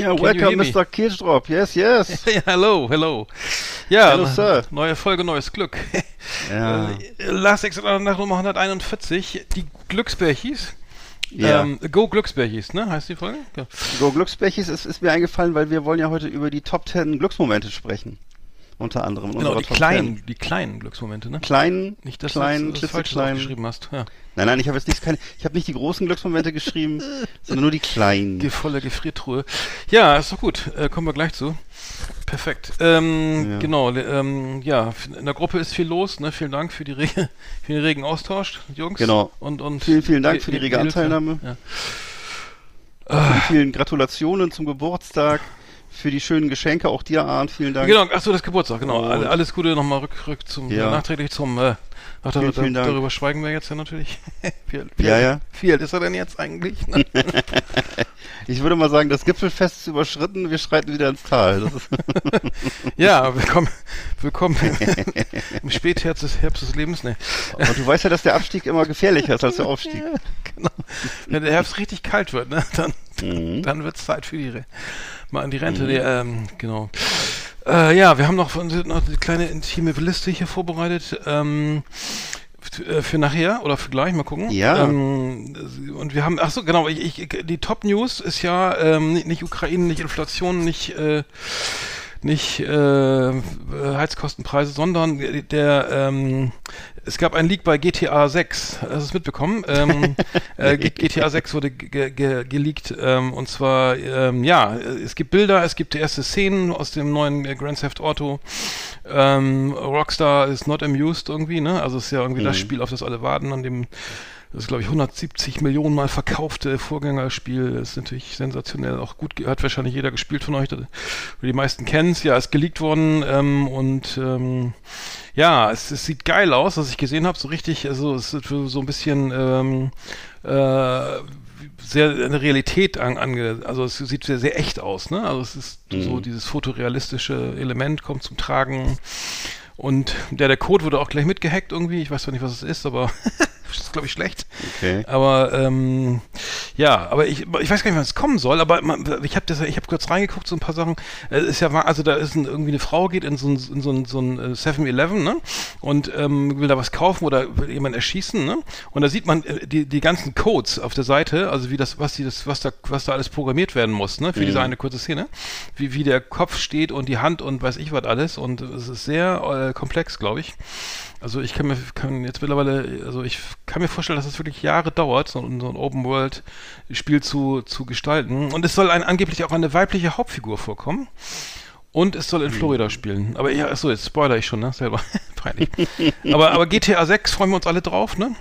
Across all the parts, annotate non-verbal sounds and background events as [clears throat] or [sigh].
Yeah, Can welcome, me? Mr. Kirchdrop. Yes, yes. [laughs] Ja, hello, hello. Ja, Hello, Sir. neue Folge, neues Glück. [laughs] Ja. Äh, Last Exit nach Nummer 141, die Glücksbärchis. Ja. Ähm, Go Glücksbärchis, ne? Heißt die Folge? Ja. Go Glücksbechis ist, ist mir eingefallen, weil wir wollen ja heute über die Top 10 Glücksmomente sprechen. Unter anderem. Genau, die Top kleinen, 10. die kleinen Glücksmomente, ne? Kleinen, Nicht, dass kleinen, du das falsch aufgeschrieben hast. Ja. Nein, nein, ich habe jetzt nicht, keine, ich habe nicht die großen Glücksmomente geschrieben, [laughs] sondern nur die kleinen. Die volle Gefriertruhe. Ja, ist doch gut. Äh, kommen wir gleich zu. Perfekt. Ähm, Ja. Genau, ähm, ja, in der Gruppe ist viel los. Ne? Vielen Dank für, die rege, [laughs] für den regen Austausch, Jungs. Genau. Und, und Vielen, vielen Dank für die rege. Anteilnahme. Ja. Vielen, vielen Gratulationen zum Geburtstag, für die schönen Geschenke, auch dir, Arndt, vielen Dank. Genau, achso, das Geburtstag, genau. Und- Alle- Alles Gute nochmal rück, rück zum, Ja. nachträglich zum, äh, ach, Vielen, darüber, vielen Dank. darüber schweigen wir jetzt ja natürlich. [laughs] alt- wie, Ja, ja. Wie alt ist er denn jetzt eigentlich? [laughs] [laughs] Ich würde mal sagen, das Gipfelfest ist überschritten, wir schreiten wieder ins Tal. Das ist, ja, willkommen, willkommen im Spätherbst des, Herbst des Lebens. Ne. und du weißt ja, dass der Abstieg immer gefährlicher ist als der Aufstieg. Genau. Wenn der Herbst richtig kalt wird, ne, dann, Mhm. dann wird es Zeit für die mal an die Rente. Nee, ähm, genau. Äh, ja, wir haben noch, noch eine kleine intime Liste hier vorbereitet. Ähm, äh, für nachher oder für gleich, mal gucken. Ja. Ähm, und wir haben, ach so, genau, ich, ich, die Top News ist ja ähm, nicht, nicht Ukraine, nicht Inflation, nicht äh, nicht äh, Heizkostenpreise, sondern der ähm, es gab einen Leak bei GTA 6, hast du es mitbekommen? Ähm, [laughs] äh, GTA 6 wurde ge ge geleakt ähm, und zwar ähm, ja, es gibt Bilder, es gibt erste Szenen aus dem neuen Grand Theft Auto. Ähm, Rockstar ist not amused irgendwie, ne? Also es ist ja irgendwie das Spiel, auf das alle warten, an dem das ist, glaube ich, 170 Millionen Mal verkaufte Vorgängerspiel. Das ist natürlich sensationell. Auch gut, ge- hat wahrscheinlich jeder gespielt von euch. Die meisten kennen es. Ja, ist geleakt worden. Ähm, und ähm, ja, es, es sieht geil aus, was ich gesehen habe. So richtig, also es ist so ein bisschen ähm, äh, sehr eine Realität an, ange, also es sieht sehr, sehr echt aus, ne? Also es ist so dieses fotorealistische Element kommt zum Tragen. Und der, der Code wurde auch gleich mitgehackt irgendwie. Ich weiß zwar nicht, was es ist, aber [laughs] ist, glaube ich, schlecht. Okay. Aber ähm, ja, aber ich, ich weiß gar nicht, wann es kommen soll, aber man, ich habe habe kurz reingeguckt, so ein paar Sachen. Es ist ja, wahr, also da ist ein, irgendwie eine Frau geht in so ein, in so ein, so ein äh, 7-Eleven, ne? Und ähm, will da was kaufen oder will jemanden erschießen, ne? Und da sieht man äh, die, die ganzen Codes auf der Seite, also wie das, was die, das, was da, was da alles programmiert werden muss, ne? Für diese eine kurze Szene, wie wie der Kopf steht und die Hand und weiß ich was alles und es ist sehr äh, komplex, glaube ich. Also ich kann mir kann jetzt mittlerweile, also ich kann mir vorstellen, dass es wirklich Jahre dauert, so, ein- so ein Open World Spiel zu, zu gestalten. Und es soll ein, angeblich auch eine weibliche Hauptfigur vorkommen. Und es soll in Florida spielen. Aber ja, achso, jetzt spoiler ich schon, ne? Selber. [laughs] Peinlich. aber, aber GTA 6 freuen wir uns alle drauf, ne?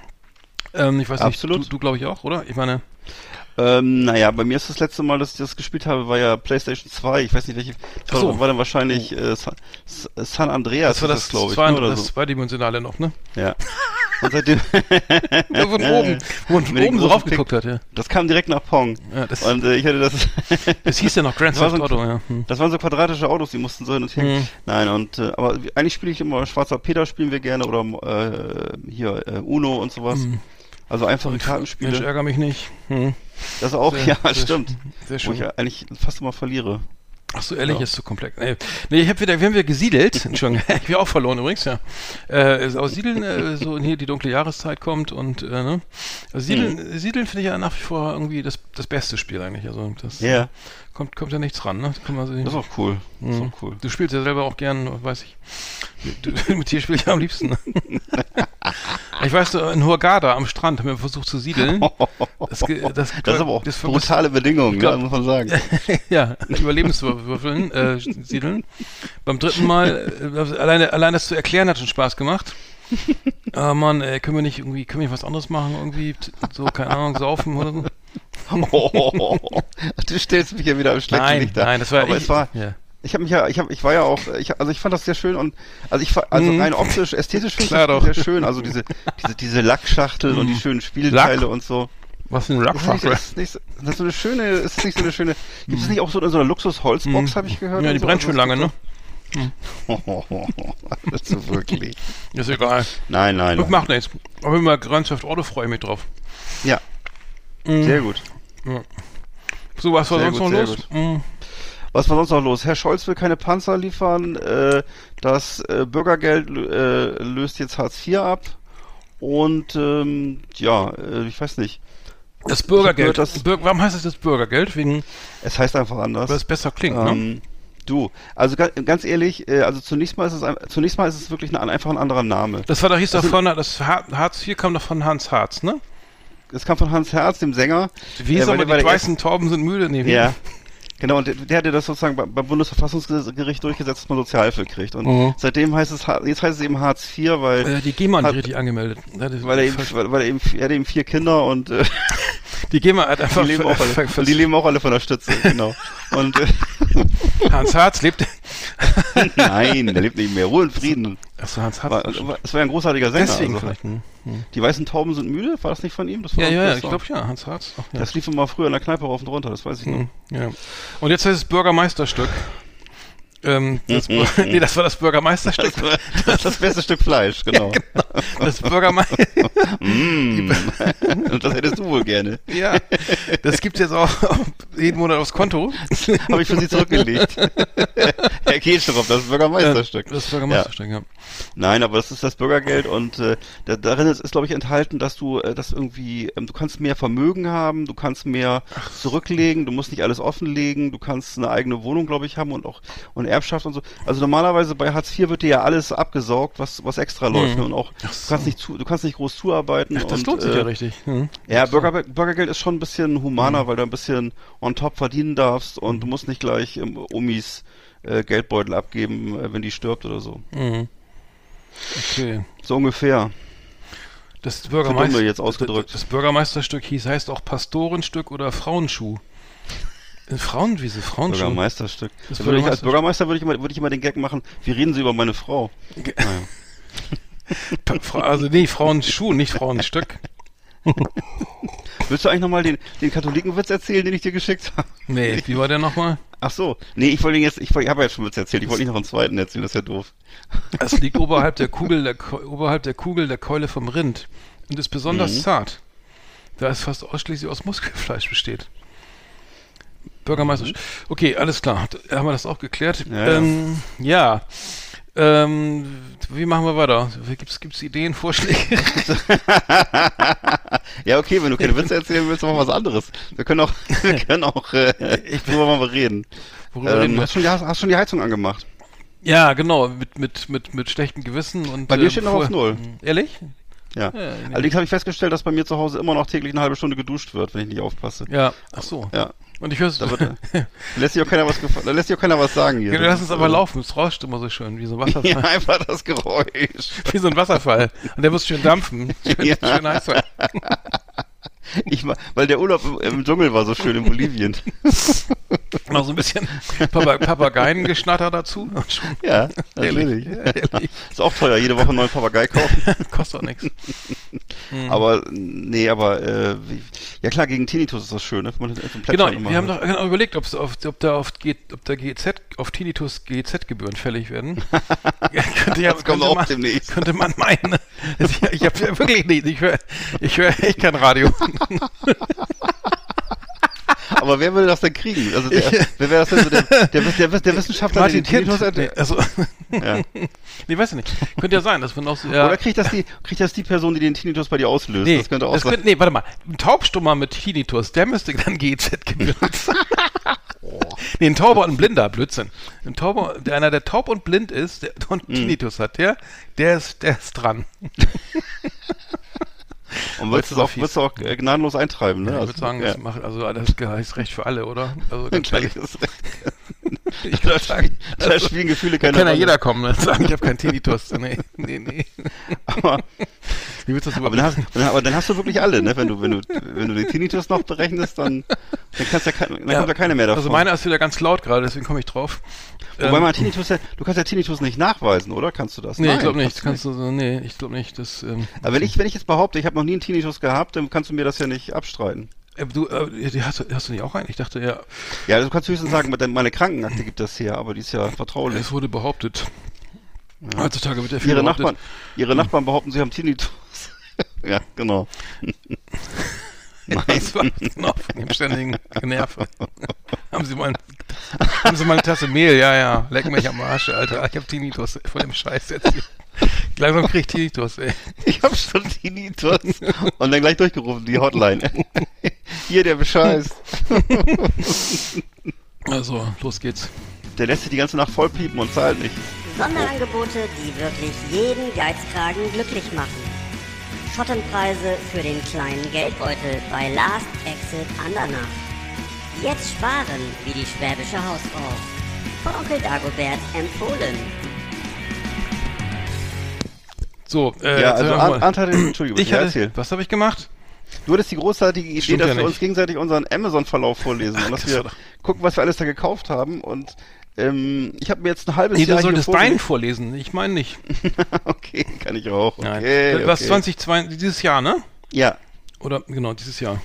Ähm, ich weiß Absolut. nicht, du, du glaube ich auch, oder? Ich meine, Ähm, naja, bei mir ist das letzte Mal, dass ich das gespielt habe, war ja PlayStation 2. Ich weiß nicht, welche. Ach so. war, dann wahrscheinlich äh, San, San Andreas, das war ist das, glaube ich. zwei, ne, oder das so. zweidimensionale noch, ne? Ja. [laughs] Und seitdem. [laughs] Ja, von oben, wo man von oben so großen rauf geguckt hat, ja. Das kam direkt nach Pong. ja das, Und äh, ich hatte das. [laughs] das hieß ja noch Grand Das Theft so Auto, ja. Hm. Das waren so quadratische Autos, die mussten so hin und her. Mhm. Nein, und äh, aber eigentlich spiele ich immer Schwarzer Peter spielen wir gerne oder äh, hier äh, Uno und sowas. Also einfache Mensch, Kartenspiele. ärgere mich nicht. Hm. Das auch, Sehr- ja, sehr [laughs] stimmt. Sehr Wo schön. ich ja eigentlich fast immer verliere. Ach so, ehrlich, ist so komplex. Nee, nee ich habe wieder, wir haben wieder gesiedelt. [laughs] Entschuldigung, [laughs] ich bin auch verloren übrigens, ja. Äh, aus Siedeln, äh, so hier die dunkle Jahreszeit kommt und, äh, ne? Also Siedeln, Hm. Siedeln finde ich ja nach wie vor irgendwie das, das beste Spiel eigentlich. Also das Ja, kommt, kommt ja nichts ran, ne? Kann man so, das ist auch cool. Das ist Mhm. auch cool. Du spielst ja selber auch gern, weiß ich. Du, [laughs] mit dir spiele ich am liebsten. Ne? [laughs] ich weiß, in Hurghada am Strand haben wir versucht zu siedeln. Das, [laughs] das, Das ist aber auch das- brutale Bedingungen, glaub- ne, muss man sagen. ja, Überlebenswürfeln, äh, siedeln. Beim dritten Mal, äh, alleine, allein das zu erklären hat schon Spaß gemacht. Ah Mann, ey, können wir nicht irgendwie, können wir nicht was anderes machen? Irgendwie, so, keine Ahnung, saufen oder so? [laughs] du stellst mich ja wieder im schlechten Nein, Licht da. nein, das war aber ich, es war, ja. ich habe mich ja, ich habe, ich war ja auch, ich, also ich fand das sehr schön und also ich, also Mhm. rein optisch, ästhetisch finde ich das doch. sehr schön. Also diese, diese, diese Lackschachteln und die schönen Spielteile Lack? und so. Was für ein Das ist, nicht, das, ist nicht, so- das ist so eine schöne, ist nicht so eine schöne, gibt es nicht auch so so einer Luxus-Holzbox, habe ich gehört? Mhm. Ja, und die so? brennt [laughs] Also schon es lange, ne? das ist wirklich. Ist egal. Nein, nein. Nein. macht nichts. Aber immer Grand Theft Auto freue ich mich drauf. Ja, Mhm. sehr gut. So, was war Sehr sonst gut, noch los? Mhm. Was war sonst noch los? Herr Scholz will keine Panzer liefern. Äh, das äh, Bürgergeld äh, löst jetzt Hartz IV ab. Und ähm, ja, äh, ich weiß nicht. Das Bürgergeld. dass- Bürger, warum heißt es das Bürgergeld? Wegen, Es heißt einfach anders. weil es besser klingt, ne? Ähm, du, also ga, ganz ehrlich, äh, also zunächst mal ist es ein, zunächst mal ist es wirklich ein, einfach ein anderer Name. Das war, da hieß das doch von, das Har- Hartz IV kam doch von Hans Harz, ne? Es kam von Hans Herz, dem Sänger. Wie Äh, der- weil die weißen Tauben sind müde? Wie? Ja. Genau, und der, der hatte das sozusagen beim, Bundesverfassungsgericht durchgesetzt, dass man Sozialhilfe kriegt. Und Mhm. seitdem heißt es, jetzt heißt es eben Hartz IV, weil, Äh, die GEMA hat richtig angemeldet. Ja, weil er eben, weil, weil er eben, er hat eben vier Kinder und äh, [laughs] die GEMA hat einfach die leben, auch alle, ver- die leben auch alle von der Stütze, genau. Und äh, [laughs] Hans Harz lebt. [laughs] nein, der lebt nicht mehr. Ruhe und Frieden. Achso, Hans Harz. War, war, es war ja ein großartiger Sänger. Deswegen also, vielleicht. Hm. Hm. Die weißen Tauben sind müde, war das nicht von ihm? Das war Ja, ja, das ich glaube ja, Hans Harz. Ach, ja. Das lief immer früher in der Kneipe rauf und runter, das weiß ich noch. Hm, ja. Und jetzt heißt es Bürgermeisterstück. Ähm, das, [laughs] nee, das war das Bürgermeisterstück. Das, das beste Stück Fleisch, [laughs] genau. Das Bürgermeister. [laughs] Mm. Und das hättest du wohl gerne. ja, das gibt's jetzt auch jeden Monat aufs Konto. Habe ich für Sie zurückgelegt. Herr Kirchhoff, das Bürgermeisterstück. Das Bürgermeisterstück, ja. Nein, aber das ist das Bürgergeld und äh, da, darin ist, ist glaube ich enthalten, dass du äh, das irgendwie, ähm, du kannst mehr Vermögen haben, du kannst mehr zurücklegen, du musst nicht alles offenlegen, du kannst eine eigene Wohnung, glaube ich, haben und auch und Erbschaft und so. Also normalerweise bei Hartz IV wird dir ja alles abgesaugt, was was extra läuft ne? und auch du kannst nicht zu, du kannst nicht groß zuarbeiten. Ach, das und, lohnt sich äh, ja richtig. Hm. Ja, Bürger, Bürgergeld ist schon ein bisschen humaner, weil du ein bisschen on top verdienen darfst und du musst nicht gleich ähm, Omis äh, Geldbeutel abgeben, äh, wenn die stirbt oder so. Mhm. Okay. So ungefähr. Das Bürgermeister. Das, das Bürgermeisterstück hieß heißt auch Pastorenstück oder Frauenschuh. Äh, Frauenwiese, Frauenschuh. Bürgermeisterstück. Das Da würde ich, als. Bürgermeister würde ich, immer, würde ich immer den Gag machen, wie reden Sie über meine Frau? Naja. [laughs] Also nee, Frauenschuh, nicht Frauenstück. Willst du eigentlich nochmal den, den Katholikenwitz erzählen, den ich dir geschickt habe? Nee, [laughs] wie war der nochmal? Ach so. Nee, ich wollte ihn jetzt, ich, ich habe ja schon Witz erzählt, ich wollte nicht noch einen zweiten erzählen, das ist ja doof. Es liegt oberhalb der Kugel der oberhalb der Kugel der Keule vom Rind und ist besonders Mhm. zart, da es fast ausschließlich aus Muskelfleisch besteht. Bürgermeister. Okay, alles klar. Haben wir das auch geklärt? Mhm. Ja, ähm, ja. Ähm, wie machen wir weiter? Gibt's gibt's Ideen, Vorschläge? [laughs] Ja, okay, wenn du keine Witze erzählen willst, machen wir was anderes. Wir können auch, [laughs] wir können auch, äh, Ich- worüber wollen wir reden? Worüber reden Ähm, wir? hast, schon die, hast, hast schon die Heizung angemacht? Ja, genau, mit, mit, mit, mit schlechtem Gewissen und. Bei mir äh, steht noch auf Null. Ehrlich? Ja. Ja. Allerdings habe ich festgestellt, dass bei mir zu Hause immer noch täglich eine halbe Stunde geduscht wird, wenn ich nicht aufpasse. Ja, ach so. Ja. Und ich höre da lässt sich auch keiner was da lässt sich auch keiner was sagen hier. Ja, lass uns aber äh, laufen, es rauscht immer so schön, wie so ein Wasserfall. [laughs] Ja, einfach das Geräusch. Wie so ein Wasserfall. Und der muss schön dampfen. [laughs] Schön, Ja. schön heiß sein. [laughs] Ich, weil der Urlaub im, im Dschungel war so schön in Bolivien. [laughs] Noch so ein bisschen Papa Papageiengeschnatter dazu. [laughs] Ja, Ehrlich. natürlich. Ehrlich. [laughs] Ist auch teuer, jede Woche einen neuen Papagei kaufen. Kostet auch nichts. Aber, nee, aber, äh, ja klar, gegen Tinnitus ist das schön, ne? wenn Man Genau, wir haben doch genau überlegt, auf, ob da auf, G, ob da GZ, auf Tinnitus GZ-Gebühren fällig werden. Ja, könnte, ja, Das kommt auch man, demnächst. Könnte man meinen. Ich ich habe ja wirklich nicht. Ich höre ich hör echt kein Radio. Aber wer würde das denn kriegen? Also der, wer wäre das denn so der, der, der, der Wissenschaftler, Martin der den. Tinnitus Nee, hat? also, Ja. nee, weiß ich nicht. Könnte ja sein, dass wir noch so, ja. Oder kriegt das die, kriegt das die Person, die den Tinnitus bei dir auslöst? Nee, das könnte auch das sein. könnte, nee, warte mal. Ein Taubstummer mit Tinnitus, der müsste dann GZ-Gebühren [laughs] zahlen. nee, ein Tauber und ein Blinder, Blödsinn. Ein Tauber, der, einer, der taub und blind ist der, und Mhm. Tinnitus hat, der, der ist, der ist dran. [laughs] Und aber auch, würdest du auch äh, gnadenlos eintreiben, ne? ich Also, würde sagen, ja. das macht, also das heißt [laughs] Recht für alle, oder? Also [laughs] ganz ehrlich, [laughs] [laughs] ich würde sagen, Da spielen Gefühle da keine kann ja Rolle. jeder kommen und sagen, ich habe keinen Tinnitus. Nee, nee, nee. Aber, Wie willst du das aber, dann hast, dann, aber dann hast du wirklich alle, ne? Wenn du, wenn du, wenn du den Tinnitus noch berechnest, dann, dann kannst ja, kein, dann kommt ja keiner mehr davon. Also meiner ist wieder ganz laut gerade, deswegen komme ich drauf. Wobei Ähm, man Tinnitus ja, du kannst ja Tinnitus nicht nachweisen, oder? Kannst du das? Nee, Nein, ich glaube nicht. kannst Kannst du du, nee, ich glaube nicht. Das, ähm, Aber wenn ich, wenn ich jetzt behaupte, ich habe noch nie einen Tinnitus gehabt, dann kannst du mir das ja nicht abstreiten. Äh, du, äh, die hast, du- hast du nicht auch einen? Ich dachte, ja, Ja, du kannst höchstens sagen, meine- Krankenakte gibt das her, aber die ist ja vertraulich. es wurde behauptet. Heutzutage wird ja viel Ihre behauptet. Nachbarn, ihre Nachbarn behaupten, sie haben Tinnitus. [laughs] ja, genau. [laughs] Das war genau von dem ständigen Generve. [laughs] haben Sie mal, haben Sie mal eine Tasse Mehl? Ja, ja. Leck mich am Arsch, Alter. Ich hab Tinnitus von dem Scheiß jetzt hier. Langsam krieg ich Tinnitus, ey. [laughs] Ich habe schon Tinnitus. Und dann gleich durchgerufen, die Hotline. [laughs] Hier, der bescheißt. [laughs] Also, los geht's. Der lässt sich die ganze Nacht voll piepen und zahlt nicht. Sonderangebote, die wirklich jeden Geizkragen glücklich machen. Schottenpreise für den kleinen Geldbeutel bei Last Exit Andernach. Jetzt sparen wie die schwäbische Hausfrau. Von Onkel Dagobert empfohlen. So, äh, ja, also. Arndt Arndt hatte, Entschuldigung, ich hatte, was habe ich gemacht? Du hattest die großartige Idee, Stimmt dass ja wir uns nicht. gegenseitig unseren Amazon-Verlauf vorlesen und dass das wir gucken, was wir alles da gekauft haben. Und ähm, ich habe mir jetzt ein halbes Nee, Jahr du hier solltest deinen vorlesen. Ich meine nicht. [laughs] okay, kann ich auch. Okay, Nein. Was okay. 2022, dieses Jahr, ne? Ja, Oder, genau, dieses Jahr.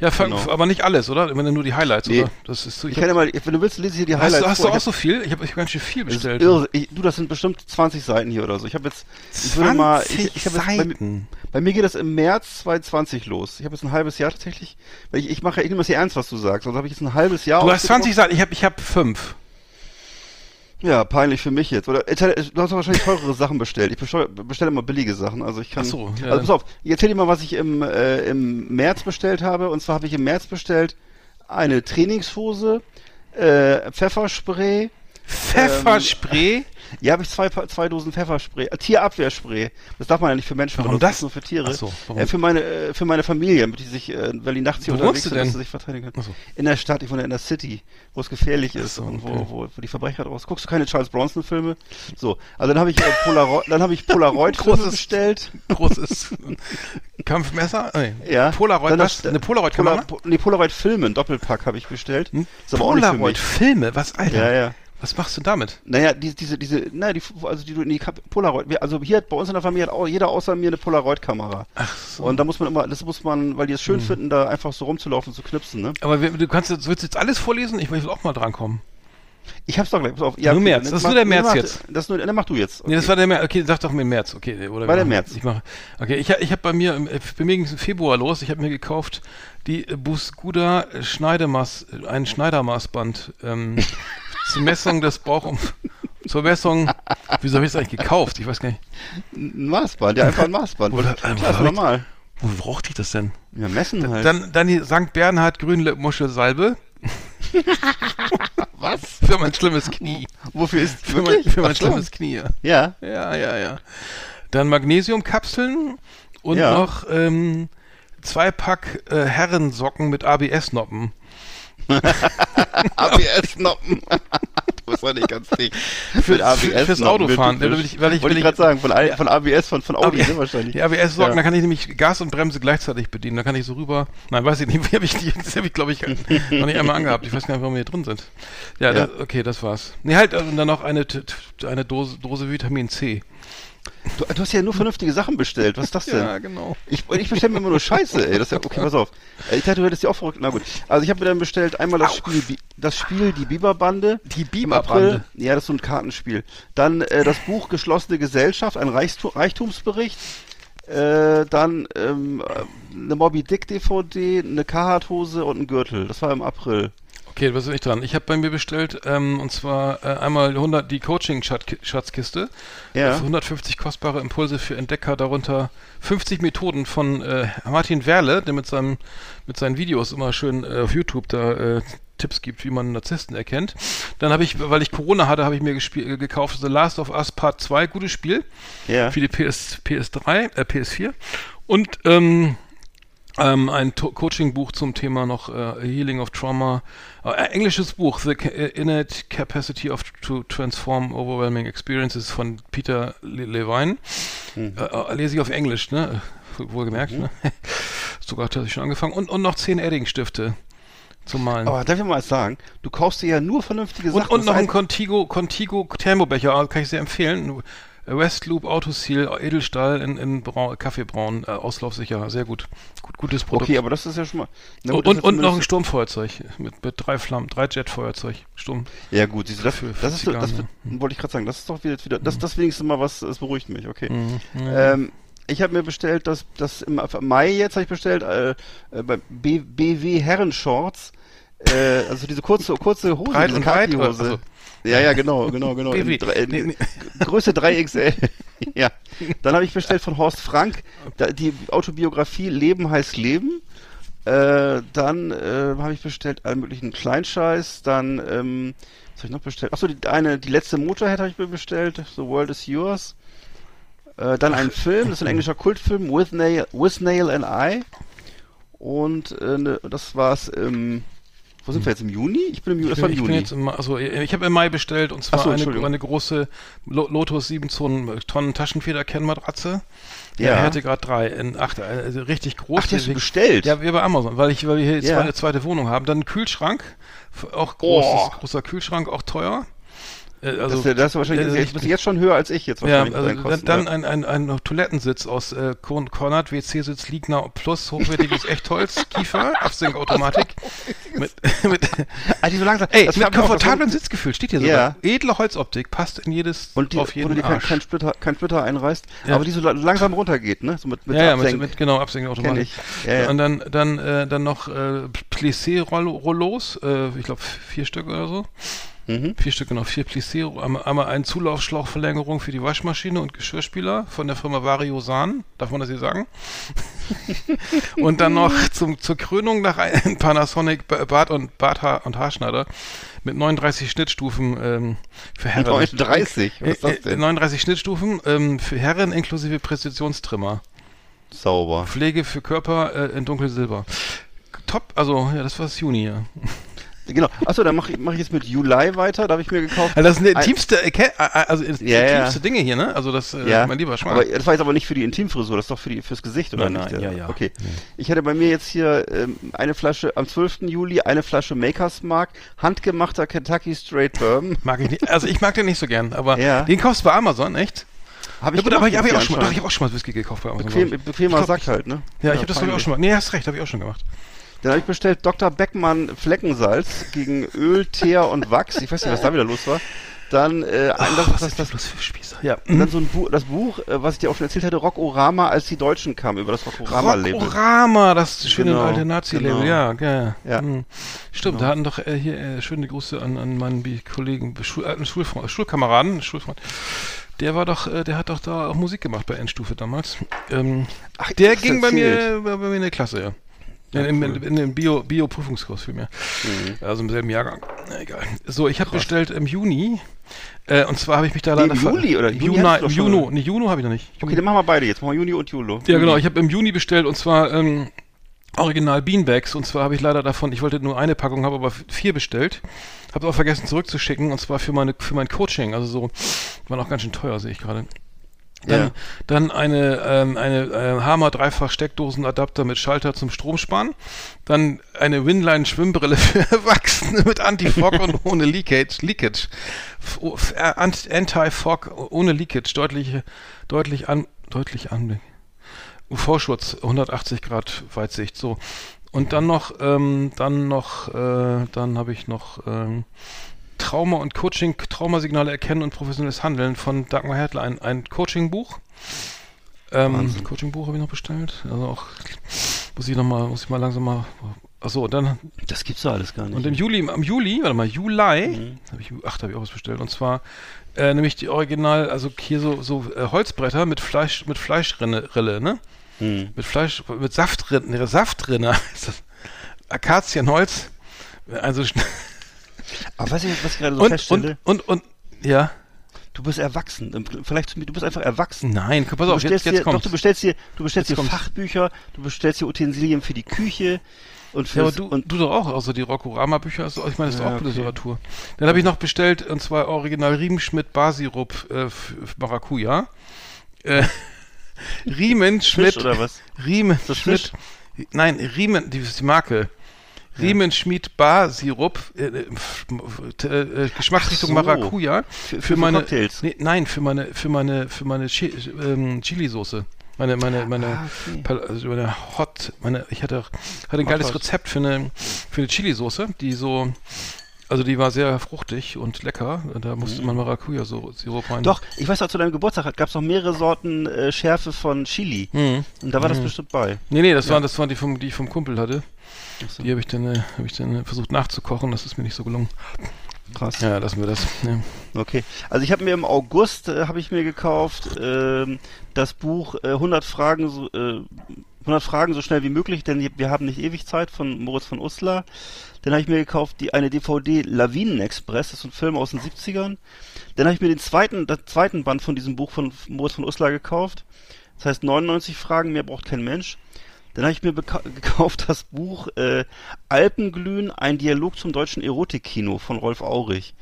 Ja, Genau. aber nicht alles, oder? Wenn nur die Highlights, Nee. oder? Das ist so, ich ich kann hab, ja mal, wenn du willst, lese ich hier die hast, Highlights du- hast du auch so viel? Ich habe ich hab ganz schön viel bestellt. irre. Ich, du, das sind bestimmt 20 Seiten hier oder so. Ich habe jetzt, ich würde mal, ich, ich habe jetzt, bei, mir- Seiten. bei mir geht das im März 2020 los. Ich habe jetzt ein halbes Jahr tatsächlich, weil ich, ich mache, ich nehme das hier ernst, was du sagst. Also habe ich jetzt ein halbes Jahr. Du hast 20 ausgedruckt. Seiten, ich habe ich hab fünf. Ja, peinlich für mich jetzt. Oder du hast wahrscheinlich teurere Sachen bestellt. Ich bestelle, bestelle immer billige Sachen. Also ich kann. Ach so, ja, also pass auf, ich erzähl dir mal, was ich im, äh, im März bestellt habe. Und zwar habe ich im März bestellt eine Trainingshose, äh, Pfefferspray. Pfefferspray? Ja, habe ich zwei, zwei Dosen Pfefferspray, äh, Tierabwehrspray. Das darf man ja nicht für Menschen Warum benutzen, das? nur für Tiere. Ach so, warum? Äh, für meine äh, für meine Familie, damit die sich, äh, weil die nachts hier Wo unterwegs sind, dass sie sich verteidigen können. So. In der Stadt, ich wohne in der City, wo es gefährlich ist so, und wo, okay. wo, wo die Verbrecher draus. Guckst du keine Charles Bronson Filme? So, also dann habe ich äh, Polaroid, dann habe ich [laughs] Polaroid Filme Großes- bestellt. Großes Kampfmesser? Nee. Ja. Polaroid, Dann was? das- Eine Polaroid-Kamera? Polar, po, nee, Polaroid Filme, ein Doppelpack habe ich bestellt. Hm? Mich. Polaroid-Filme? Was, Alter? Ja, ja. Was machst du damit? Naja, die, diese, diese, naja, die, also die du in die Polaroid, also hier bei uns in der Familie hat auch jeder außer mir eine Polaroid-Kamera. Ach so. Und da muss man immer, das muss man, weil die es schön finden, da einfach so rumzulaufen, zu knipsen, ne? Aber du kannst, jetzt- willst du jetzt alles vorlesen? Ich will auch mal drankommen. Ich hab's doch gleich, pass auf. Ja, Nur okay, März, das ist mach- nur der März mach- jetzt. Das ist nur, dann mach du jetzt. Nee, das war der März. Okay, sag doch mir im März. Okay, oder War der März. Ich mache. Okay, ich, ich habe bei mir, äh, bei mir ging es im Februar los. Ich habe mir gekauft die Busguda Schneidemaß, ein Schneidermaßband ähm, [laughs] zur Messung des Bauchum. Zur Messung. Wieso habe ich das eigentlich gekauft? Ich weiß gar nicht. Ein Maßband, ja, einfach ein Maßband. Oder- äh, ist hab ich- normal. Wo brauchte ich das denn? Ja, messen halt. Dann, dann die St. Bernhard Grünmuschelsalbe. [laughs] was? Für mein schlimmes Knie. Wofür ist, Für mein, wirklich? für mein Ach so. schlimmes Knie. Ja. Ja, ja, ja. Dann Magnesiumkapseln und Ja. noch ähm, zwei Pack äh, Herrensocken mit ABS-Noppen. [laughs] ABS-Noppen. du bist [laughs] doch nicht ganz dick. Für- ABS fürs Autofahren. Will ich- weil ich- Wollte ich gerade sagen, von, von ABS, von, von Audi, ne, wahrscheinlich. Die ABS-Socken, Ja. da kann ich nämlich Gas und Bremse gleichzeitig bedienen. Da kann ich so rüber. Nein, weiß ich nicht. [laughs] Hab ich, nicht- das habe ich, glaube ich, noch nicht einmal angehabt. Ich weiß gar nicht, warum wir hier drin sind. Ja, Ja. Das, okay, das war's. Nee, halt, und dann noch eine, eine Dose, Dose Vitamin C. Du, du hast ja nur [laughs] vernünftige Sachen bestellt. Was ist das denn? Ja, genau. Ich, ich bestelle mir immer nur Scheiße, ey. Das ja, okay, pass auf. Äh, Ich dachte, du hättest die auch verrückt. Na gut. Also ich habe mir dann bestellt einmal das Au. Spiel, das Spiel Die Biberbande. Die Biberbande. Ja, das ist so ein Kartenspiel. Dann äh, das Buch Geschlossene Gesellschaft, ein Reichstu Reichtumsbericht. äh, dann ähm, eine Moby Dick DVD, eine Carhartt-Hose und ein Gürtel. Das war im April. Okay, was bin ich dran? Ich habe bei mir bestellt, ähm, und zwar äh, einmal 100 die Coaching-Schatzkiste. Ja. Für 150 kostbare Impulse für Entdecker, darunter 50 Methoden von äh, Martin Werle, der mit seinem mit seinen Videos immer schön äh, auf YouTube da äh, Tipps gibt, wie man Narzissten erkennt. Dann habe ich, weil ich Corona hatte, habe ich mir äh, gekauft The Last of Us Part 2, gutes Spiel. Ja. Für die PS, PS3, äh, PS4. Und ähm, ähm, ein Coaching-Buch zum Thema noch äh, Healing of Trauma. Äh, englisches Buch, The äh, Innate Capacity of to Transform Overwhelming Experiences von Peter Le Levine. Äh, äh, lese ich auf Englisch, ne? Wohlgemerkt, ne? [laughs] Sogar hatte ich schon angefangen. Und, und noch zehn Edding-Stifte zum Malen. Aber darf ich mal sagen? Du kaufst dir ja nur vernünftige Und, Sachen. und Das noch ein ein- Contigo, Contigo Thermobecher, also kann ich sehr empfehlen. Westloop Autoseal Edelstahl in, in Brau, Kaffeebraun, äh, auslaufsicher, sehr gut. gut. Gutes Produkt. Okay, aber das ist ja schon mal. Na und und, und noch ein Sturmfeuerzeug mit, mit drei Flammen, drei Jetfeuerzeug, Sturm. Ja gut, siehst du, das, Für- das ist das Zigarren, wollte ich gerade sagen, das ist doch wieder, wieder das, das wenigstens mal was, das beruhigt mich, okay. Mhm. Ja. Ähm, ich habe mir bestellt, das, das im Mai jetzt habe ich bestellt, äh, äh, bei B, BW Herrenshorts, äh, also diese kurze, kurze Hose, Breit diese? Khaki-Hose. Also- Ja, ja, genau, genau, genau. In in nee. Größe 3XL. [laughs] ja. Dann habe ich bestellt von Horst Frank da, die Autobiografie Leben heißt Leben. Äh, dann äh, habe ich bestellt allen möglichen Kleinscheiß. Dann, ähm, was habe ich noch bestellt? Achso, die, eine, die letzte Motorhead habe ich mir bestellt. The World is Yours. Äh, dann ein Film, das ist ein englischer Kultfilm, With Nail, With Nail and I. Und äh, ne, das war's im. Wo sind wir jetzt? Im Juni? Ich bin im Juni. Das Ich war bin, im ich bin Juni. jetzt im, also ich habe im Mai bestellt und zwar so, eine, eine große Lo- Lotus 7 Tonnen, Tonnen Taschenfeder-Kennmatratze. Ja. Er hatte gerade drei in acht, also richtig groß. Ach, die hast du bestellt? Ja, wir bei Amazon, weil ich, weil wir hier jetzt Ja. eine zweite Wohnung haben. Dann ein Kühlschrank, auch großes, Oh. großer Kühlschrank, auch teuer. Äh, das, Also, ist ja- das ist wahrscheinlich äh, jetzt, bist du jetzt schon höher als ich jetzt ja, wahrscheinlich. mit also dann, dann ja. ein, ein, ein Toilettensitz aus äh, Kornat, WC-Sitz, Liegner plus hochwertiges Echtholz, Kiefer, [laughs] Absinkautomatik. mit, [laughs] mit, die so langsam. ey, das mit komfortablem das- Sitzgefühl, steht hier Ja. sogar. Edle Holzoptik, passt in jedes, Und die, auf wo du jeden dir kein, kein, Splitter, kein Splitter einreißt, Ja. aber die so la- langsam runtergeht, ne? So mit, mit ja, ja, mit, mit genau ich. Ja, ja. Und dann dann äh, dann noch äh, Plissé-Rollos, äh, ich glaube vier Stück oder so. Mhm. Vier Stück, genau, vier Plissé, einmal, einmal ein Zulaufschlauchverlängerung für die Waschmaschine und Geschirrspüler von der Firma Variosan, darf man das hier sagen? [laughs] und dann noch zum, zur Krönung nach einem Panasonic Ba- Bart und Barthaar und Haarschneider mit 39 Schnittstufen ähm, für Herren. 39? Was ist das Äh, äh, denn? 39 Schnittstufen ähm, für Herren inklusive Präzisionstrimmer. Sauber. Pflege für Körper äh, in dunkelsilber. Top, also ja, das war das Juni, ja. Genau. Achso, dann mache ich, mach ich jetzt mit Juli weiter. Da habe ich mir gekauft. Also das sind intimste, äh, ke- äh, also das Ja, ja. intimste Dinge hier, ne? Also das, äh, ja, mein lieber Schmarrn. aber das war jetzt aber nicht für die Intimfrisur, das ist doch für die, fürs Gesicht, oder Nein, nicht? nein, ja, ja. Okay. Ich hatte bei mir jetzt hier ähm, eine Flasche, am 12. Juli eine Flasche Makers Mark, handgemachter Kentucky Straight Bourbon. [laughs] Mag ich nicht. Also ich mag den nicht so gern, aber Ja. den kaufst du bei Amazon, echt? Habe Ja, ich gut, aber ich habe auch schon mal, doch, ich auch schon mal Whisky gekauft bei Amazon. Bequem, bequemer Sack halt, ne? Ja, ich habe das glaube ich auch schon mal. Nee, hast recht, habe ich auch schon gemacht. Dann habe ich bestellt Dr. Beckmann Fleckensalz gegen Öl, Teer und Wachs. Ich weiß nicht, was da wieder los war. Dann, äh, ein, das, was das, ist das, bloß für Spießer? Ja. und dann so ein Buch, das Buch, äh, was ich dir auch schon erzählt hatte, Rockorama, als die Deutschen kamen, über das Rockorama-Label. Rockorama, das schöne Genau, alte Nazi-Label, genau. ja, ja. Ja. Hm. Stimmt, da hatten doch äh, hier äh, schöne Grüße an, an meinen Kollegen, Schul, alten Schulfreund, Schulkameraden, Schulfreund. Der war doch, äh, der hat doch da auch Musik gemacht bei Endstufe damals. Ähm, Ach, der das ging bei mir, bei mir in der Klasse, ja. In, in, in, in dem Bio, Bio-Prüfungskurs mir. Mhm. Also im selben Jahrgang. Na, egal. So, ich habe bestellt im Juni. Äh, und zwar habe ich mich da Nee, leider im Juli, oder? Juni Juni, im Juno. Nee, Juno habe ich noch nicht. Okay, dann machen wir beide jetzt. Machen wir Juni und Juli. Ja, genau. Ich habe im Juni bestellt und zwar ähm, Original Beanbags. Und zwar habe ich leider davon, ich wollte nur eine Packung, habe aber vier bestellt. Habe auch vergessen zurückzuschicken und zwar für meine für mein Coaching. Also so, waren auch ganz schön teuer, sehe ich gerade. Dann, Ja. dann eine, ähm, eine äh, Hammer Dreifach Steckdosenadapter mit Schalter zum Stromsparen. Dann eine Winline Schwimmbrille [laughs] für Erwachsene mit Anti-Fog und [laughs] ohne Leakage. Leakage. F- o- f- äh, Ant- Anti-Fog ohne Leakage. Deutlich, deutlich an, deutlich Anblick. UV-Schutz 180 Grad Weitsicht. So. Und dann noch, ähm, dann noch, äh, dann habe ich noch ähm, Trauma und Coaching, Traumasignale erkennen und professionelles Handeln von Dagmar Hertler, ein, ein Coaching-Buch. Ähm, Coaching-Buch habe ich noch bestellt. Also auch muss ich noch mal, muss ich mal langsam mal. Achso, dann Das gibt's doch alles gar nicht. und im Juli, im Juli, warte mal, Juli, habe ich, ach, da habe ich auch was bestellt. Und zwar äh, nämlich die Original, also hier so so äh, Holzbretter mit Fleisch, mit Fleischrinne, Rille, ne? Hm. Mit Fleisch, mit Saftrinne, ne, Saftrinne. [laughs] ist das. Akazienholz. Also Aber weißt du, was ich gerade so und, feststelle? und und und ja. Du bist erwachsen. Vielleicht du bist einfach erwachsen. Nein, pass auf, jetzt, jetzt dir, doch, du bestellst dir, du bestellst Jetzt dir kommt's. Fachbücher, du bestellst dir Utensilien für die Küche und für Ja, du, und du doch auch, also die Rockorama-Bücher, also ich meine, das ist Ja, auch okay. Literatur. Dann habe ich noch bestellt, und zwar Original Riemenschmidt Basirup äh, Maracuja. Äh, [laughs] Riemenschmidt, Fisch oder was? Riemenschmidt, nein, Riemen, die ist die Marke. Riemenschmidt Bar-Sirup, äh, äh, f- f- äh, Geschmacksrichtung so. Maracuja. Für- Für, meine, Cocktails. Nee, nein, für meine, für meine, für meine Chi ähm, Chili-Soße. Meine, meine, meine, Ah, okay. Also meine Hot, meine, ich hatte, hatte ein geiles Hot. Rezept für eine, für eine Chili-Soße, die so, also die war sehr fruchtig und lecker. Da musste man Maracuja-Sirup rein. Mhm. Doch, ich weiß auch, zu deinem Geburtstag gab es noch mehrere Sorten äh, Schärfe von Chili. Mhm. Und da war das bestimmt bei. Nee, nee, das waren, das waren die vom, die ich vom Kumpel hatte. So. Die habe ich dann, äh, habe ich dann äh, versucht nachzukochen. Das ist mir nicht so gelungen. Krass. Ja, lassen wir das. Ja. Okay. Also ich habe mir im August äh, habe ich mir gekauft ähm, das Buch äh, 100 Fragen so, äh, 100 Fragen so schnell wie möglich, denn wir haben nicht ewig Zeit von Moritz von Uslar. Dann habe ich mir gekauft die eine DVD Lawinenexpress, das ist ein Film aus den 70ern. Dann habe ich mir den zweiten den zweiten Band von diesem Buch von Moritz von Uslar gekauft. Das heißt 99 Fragen, mehr braucht kein Mensch. Dann habe ich mir [laughs] gekauft das Buch äh, Alpenglühen, ein Dialog zum deutschen Erotikkino von Rolf Aurich.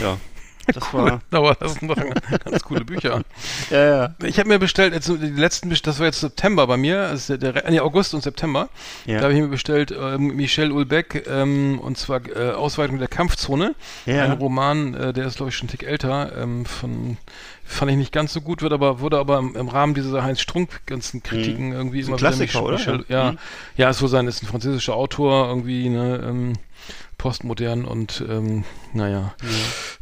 Ja, [laughs] das war Aber das sind doch ganz coole Bücher. [laughs] ja, ja. Ich habe mir bestellt, jetzt, die letzten, das war jetzt September bei mir, ist der, nee, August und September. Ja. Da habe ich mir bestellt ähm, Michel Ulbeck ähm, und zwar äh, Ausweitung der Kampfzone. Ja. Ein Roman, äh, der ist glaube ich schon einen Tick älter. Ähm, von fand ich nicht ganz so gut, wird aber wurde aber im, im Rahmen dieser Heinz Strunk ganzen Kritiken irgendwie Ist ein immer wieder Klassiker, oder? Ja. ja, Mhm. ja, ist so sein, ist ein französischer Autor irgendwie, ne, ähm, postmodern und ähm, naja,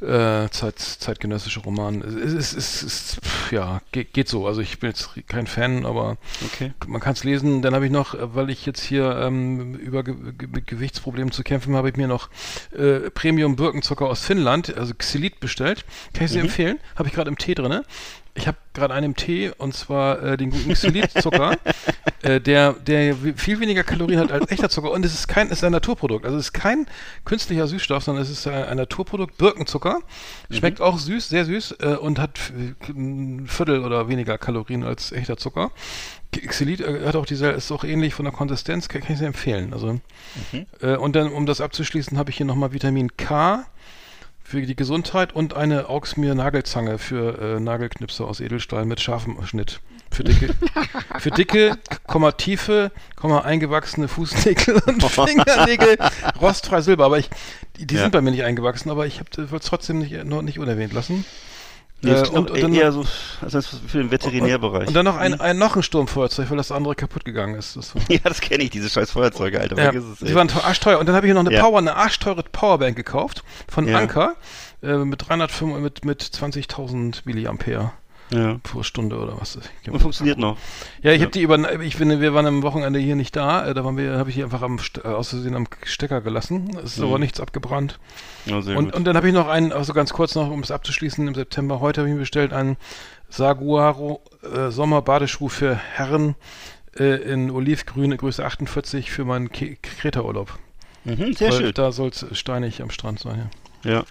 äh, Zeit, zeitgenössische Roman. Es ist, es ist, ja, geht, geht so. Also ich bin jetzt kein Fan, aber Okay. man kann es lesen. Dann habe ich noch, äh, weil ich jetzt hier ähm, über Ge mit Gewichtsproblemen zu kämpfen habe, ich mir noch äh, Premium Birkenzucker aus Finnland, also Xylit bestellt. Kann ich sehr empfehlen. Habe ich gerade im Tee drinne. Ich habe gerade einen im Tee und zwar äh, den guten Xylit-Zucker, [laughs] äh, der, der viel weniger Kalorien hat als echter Zucker und es ist kein, es ist ein Naturprodukt. Also es ist kein künstlicher Süßstoff, sondern es ist ein, ein Naturprodukt, Birkenzucker. Schmeckt auch süß, sehr süß äh, und hat ein Viertel oder weniger Kalorien als echter Zucker. Xylit äh, hat auch diese, ist auch ähnlich von der Konsistenz, kann, kann ich sehr empfehlen. Also äh, und dann, um das abzuschließen, habe ich hier nochmal Vitamin K für die Gesundheit und eine Auxmir Nagelzange für äh, Nagelknipse aus Edelstahl mit scharfem Schnitt. Für dicke, [laughs] für dicke, Komma tiefe, Komma eingewachsene Fußnägel und [laughs] Fingernägel rostfrei Silber. Aber ich, die, die Ja. sind bei mir nicht eingewachsen, aber ich wollte es trotzdem nicht, noch nicht unerwähnt lassen. Nee, Äh, und- und dann- eher so also für den Veterinärbereich. Und dann noch ein, ein noch ein Sturmfeuerzeug, weil das andere kaputt gegangen ist. Das [laughs] ja, das kenne ich, diese scheiß Feuerzeuge, Alter. ja, es, die waren arschteuer. Und dann habe ich noch eine Ja. Power, eine arschteure Powerbank gekauft von Ja. Anker äh, mit 305 mit mit 20.000 Milliampere ja. pro Stunde oder was. Ich Und funktioniert noch. Ja, ich habe die über, ich finde, wir waren am Wochenende hier nicht da. Äh, da waren wir, habe ich die einfach am äh, aus Versehen am Stecker gelassen. Es ist Mhm. aber nichts abgebrannt. Ja, sehr Und, gut. und dann habe ich noch einen, also ganz kurz noch, um es abzuschließen, im September heute habe ich mir bestellt einen Saguaro äh, Sommerbadeschuh für Herren äh, in Olivgrün, Größe 48 für meinen Kreta-Urlaub. mhm, sehr Weil schön. Da soll es steinig am Strand sein. Ja. Ja.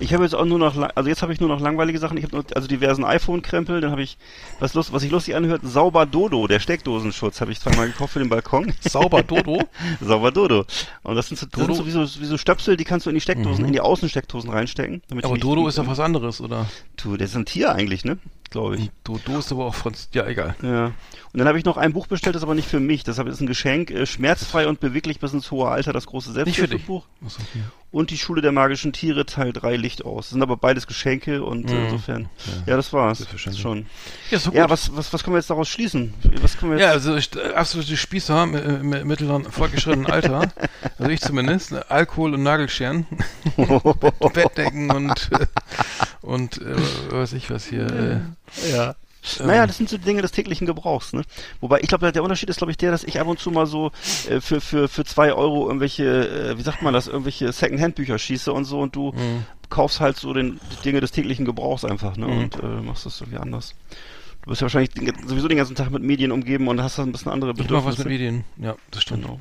Ich habe jetzt auch nur noch, also jetzt habe ich nur noch langweilige Sachen. Ich habe nur, also diversen iPhone-Krempel. Dann habe ich, was, lust, was sich lustig anhört, Sauber Dodo, der Steckdosenschutz, habe ich zweimal gekauft für den Balkon. Sauber Dodo. [laughs] Sauber Dodo. Und das sind so, das Dodo? sind so wie, so, wie so Stöpsel, die kannst du in die Steckdosen, in die Außensteckdosen reinstecken. Aber Dodo ist ja was anderes, oder? Du, das ist ein Tier eigentlich, ne? Glaube ich. Dodo ist aber auch von, ja, egal. Ja. Und dann habe ich noch ein Buch bestellt, das aber nicht für mich. Das ist ein Geschenk. Äh, schmerzfrei und beweglich bis ins hohe Alter, das große. Selbsthilfebuch. Achso, hier. Und die Schule der magischen Tiere, Teil 3, Licht aus. Das sind aber beides Geschenke und äh, Mhm. insofern. Ja, das war's. Selbstverständlich. Schon. Ja, so Ja, was, was, was können wir jetzt daraus schließen? Was können wir jetzt? Ja, also ich, äh, absolute Spießer im mittleren, fortgeschrittenen [laughs] Alter, also ich zumindest, ne, Alkohol und Nagelscheren, [laughs] [laughs] Bettdecken und, äh, und äh, was weiß ich was hier, äh, ja. Naja, das sind so Dinge des täglichen Gebrauchs, ne? Wobei, ich glaube, der Unterschied ist, glaube ich, der, dass ich ab und zu mal so äh, für, für, für zwei Euro irgendwelche, äh, wie sagt man das, irgendwelche Second-Hand-Bücher schieße und so und du Mhm. kaufst halt so den die Dinge des täglichen Gebrauchs einfach, ne? Mhm. Und äh, machst das irgendwie anders. Du bist ja wahrscheinlich den, sowieso den ganzen Tag mit Medien umgeben und hast da ein bisschen andere Ich mach Bedürfnisse. was mit Medien. Ja, das stimmt. Genau.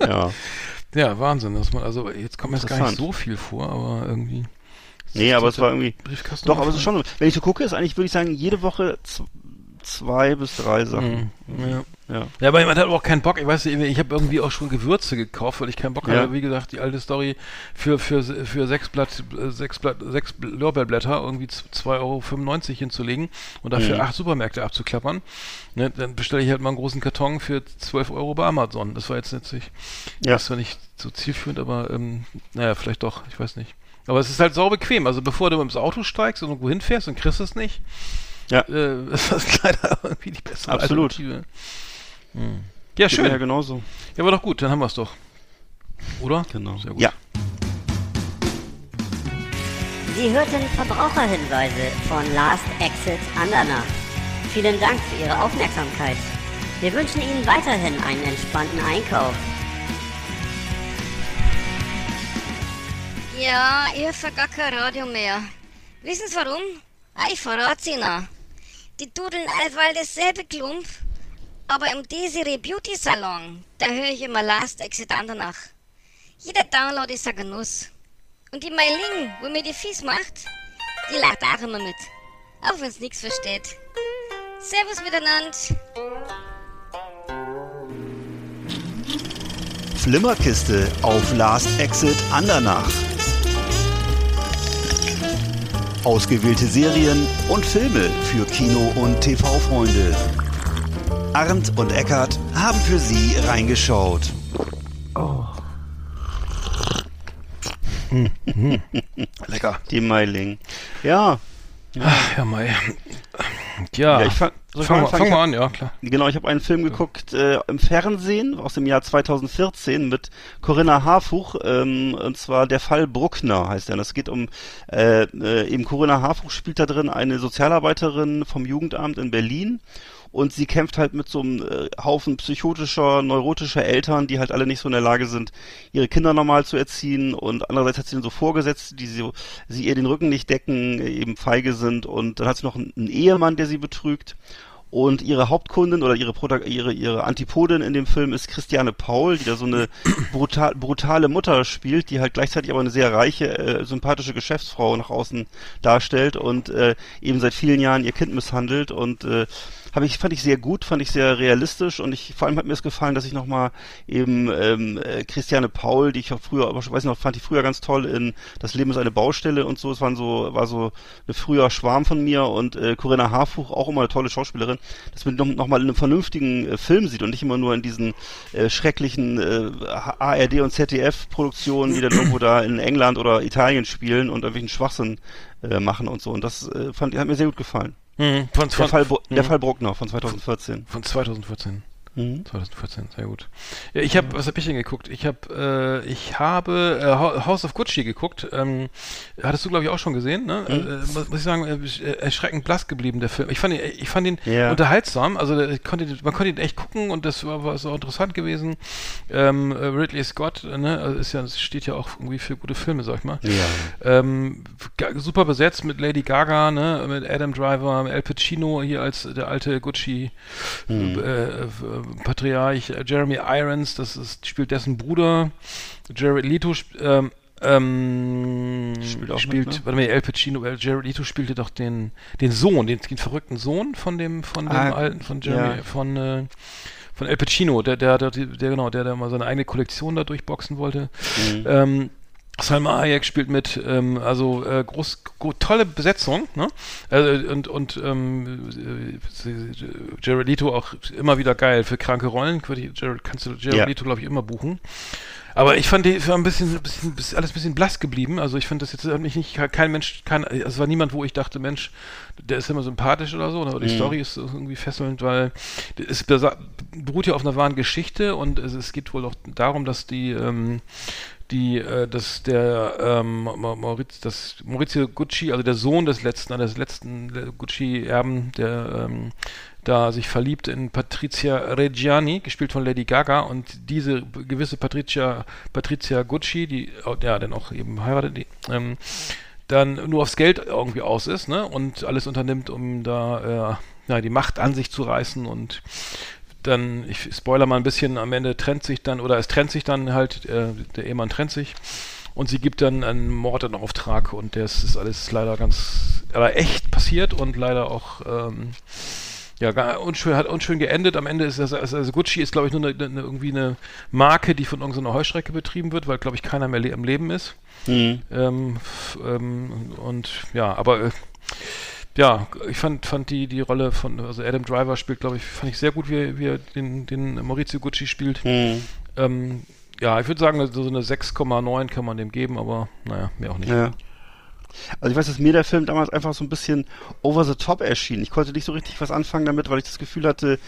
[laughs] ja. Ja, Wahnsinn, dass man, also jetzt kommt mir jetzt gar nicht so viel vor, aber irgendwie. Nee, aber es war irgendwie. Briefkasten Doch, aber es ist schon so. Wenn ich so gucke, ist eigentlich, würde ich sagen, jede Woche zwei bis drei Sachen. Mhm. Ja. Ja. Ja, aber man hat auch keinen Bock. Ich weiß nicht, ich habe irgendwie auch schon Gewürze gekauft, weil ich keinen Bock Ja. hatte. Wie gesagt, die alte Story für, für, für sechs Blatt, sechs Blatt, sechs Lorbeerblätter irgendwie z- 2,95 Euro hinzulegen und dafür Mhm. acht Supermärkte abzuklappern. Ne, dann bestelle ich halt mal einen großen Karton für 12 Euro bei Amazon. Das war jetzt nicht, Ja. das war nicht so zielführend, aber ähm, naja, vielleicht doch, ich weiß nicht. Aber es ist halt sau bequem. Also bevor du ins Auto steigst und irgendwo hinfährst und kriegst es nicht, Ja. äh, [laughs] ist das leider irgendwie die bessere Absolut. Alternative. Hm. Ja, schön. Ja, genauso. Ja, aber doch gut, dann haben wir es doch. Oder? Genau. Sehr gut. Ja. Sie hörten Verbraucherhinweise von Last Exit Andernach. Vielen Dank für Ihre Aufmerksamkeit. Wir wünschen Ihnen weiterhin einen entspannten Einkauf. Ja, ich höre gar kein Radio mehr. Wissen Sie warum? Ah, ich verrat's Ihnen. Die dudeln allweil dasselbe Klump, aber im Desiree Beauty Salon, da höre ich immer Last Exit Andernach. Jeder Download ist ein Genuss. Und die Meiling, wo mir die Fies macht, die lacht auch immer mit. Auch wenn's nix versteht. Servus miteinander. Flimmerkiste auf Last Exit Andernach. Ausgewählte Serien und Filme für Kino- und TV-Freunde. Arndt und Eckart haben für Sie reingeschaut. [laughs] Lecker. Die Meiling. Ja. Ach, ja, Mai. Ja, Ja, ich fang, ich fang, fang Ich mal an, ja, klar. Genau, ich habe einen Film geguckt äh, im Fernsehen aus dem Jahr 2014 mit Corinna Harfuch, ähm, und zwar Der Fall Bruckner heißt er. Das geht um, äh, äh, eben Corinna Harfuch spielt da drin eine Sozialarbeiterin vom Jugendamt in Berlin und sie kämpft halt mit so einem äh, Haufen psychotischer, neurotischer Eltern, die halt alle nicht so in der Lage sind, ihre Kinder normal zu erziehen. Und andererseits hat sie dann so Vorgesetzte, die sie, sie ihr den Rücken nicht decken, eben feige sind. Und dann hat sie noch einen, einen Ehemann, der sie betrügt. Und ihre Hauptkundin oder ihre, Prota ihre, ihre Antipodin in dem Film ist Christiane Paul, die da so eine [coughs] brutal, brutale Mutter spielt, die halt gleichzeitig aber eine sehr reiche, äh, sympathische Geschäftsfrau nach außen darstellt und äh, eben seit vielen Jahren ihr Kind misshandelt. Und äh, habe ich fand ich sehr gut, fand ich sehr realistisch und ich vor allem hat mir es gefallen, dass ich noch mal eben ähm, äh, Christiane Paul, die ich auch früher, aber ich weiß noch, fand ich früher ganz toll in Das Leben ist eine Baustelle und so. Es waren so war so eine früher Schwarm von mir und äh, Corinna Harfuch auch immer eine tolle Schauspielerin, dass man noch, noch mal in einem vernünftigen äh, Film sieht und nicht immer nur in diesen äh, schrecklichen äh, ARD und ZDF Produktionen, die dann irgendwo da in England oder Italien spielen und irgendwelchen Schwachsinn äh, machen und so. Und das äh, fand hat mir sehr gut gefallen. Mhm, von, Der von, Fall, Bru- der. Fall Bruckner von 2014. von 2014. Mhm. 2014, sehr gut. Ja, ich habe, was habe ich denn geguckt? Ich habe, äh, ich habe äh, Ho- House of Gucci geguckt. Ähm, hattest du, glaube ich, auch schon gesehen, ne? Mhm. Äh, muss, muss ich sagen, äh, erschreckend blass geblieben, der Film. Ich fand ihn, ich fand ihn Ja. unterhaltsam. Also konnte, man konnte ihn echt gucken und das war, war so interessant gewesen. Ähm, äh, Ridley Scott, äh, ne? Also ist ja, das steht ja auch irgendwie für gute Filme, sag ich mal. Ja. Ähm, super besetzt mit Lady Gaga, ne, mit Adam Driver, Al Pacino hier als der alte Gucci Mhm. Patriarch, Jeremy Irons, das ist, spielt dessen Bruder, Jared Leto sp- ähm, ähm, Spielt auch spielt, mit, ne? warte mal, Al Pacino, äh, Jared Leto spielte doch den, den Sohn, den, den verrückten Sohn von dem, von dem Ah, alten, von Jeremy, ja. von, äh, von Al Pacino, der, der, der, der, genau, der, der mal seine eigene Kollektion da durchboxen wollte. Mhm. Ähm, Salma Hayek spielt mit, ähm, also äh, groß, gro tolle Besetzung, ne? Äh, und und ähm, äh, Jared Leto auch immer wieder geil für kranke Rollen. Jared, kannst du Jared Ja. Leto, glaube ich, immer buchen. Aber ich fand die war ein bisschen, bisschen, alles ein bisschen blass geblieben. Also ich finde das jetzt hat mich nicht kein Mensch, kein, also es war niemand, wo ich dachte, Mensch, der ist immer sympathisch oder so. Oder die Mhm. Story ist irgendwie fesselnd, weil es beruht ja auf einer wahren Geschichte und es, es geht wohl auch darum, dass die ähm, die, äh, das, der, ähm, Maurizio, das Maurizio Gucci, also der Sohn des letzten, des letzten Gucci-Erben, der ähm, da sich verliebt in Patricia Reggiani, gespielt von Lady Gaga, und diese gewisse Patricia, Patricia Gucci, die ja dann auch eben heiratet, die, ähm, dann nur aufs Geld irgendwie aus ist, ne? Und alles unternimmt, um da äh, ja, die Macht an sich zu reißen und dann, ich spoiler mal ein bisschen, am Ende trennt sich dann, oder es trennt sich dann halt, äh, der Ehemann trennt sich und sie gibt dann einen Mord in Auftrag und das ist alles leider ganz, aber echt passiert und leider auch ähm, ja, unschön, hat unschön geendet. Am Ende ist das, also, also Gucci ist, glaube ich, nur eine, eine, irgendwie eine Marke, die von irgendeiner Heuschrecke betrieben wird, weil, glaube ich, keiner mehr le am Leben ist. Mhm. Ähm, ähm, und ja, aber äh, ja, ich fand, fand die, die Rolle von, also Adam Driver spielt, glaube ich, fand ich sehr gut, wie, wie er den, den Maurizio Gucci spielt. Mhm. Ähm, ja, ich würde sagen, so eine 6,9 kann man dem geben, aber naja, mehr auch nicht. Ja. Also ich weiß, dass mir der Film damals einfach so ein bisschen over the top erschien. Ich konnte nicht so richtig was anfangen damit, weil ich das Gefühl hatte,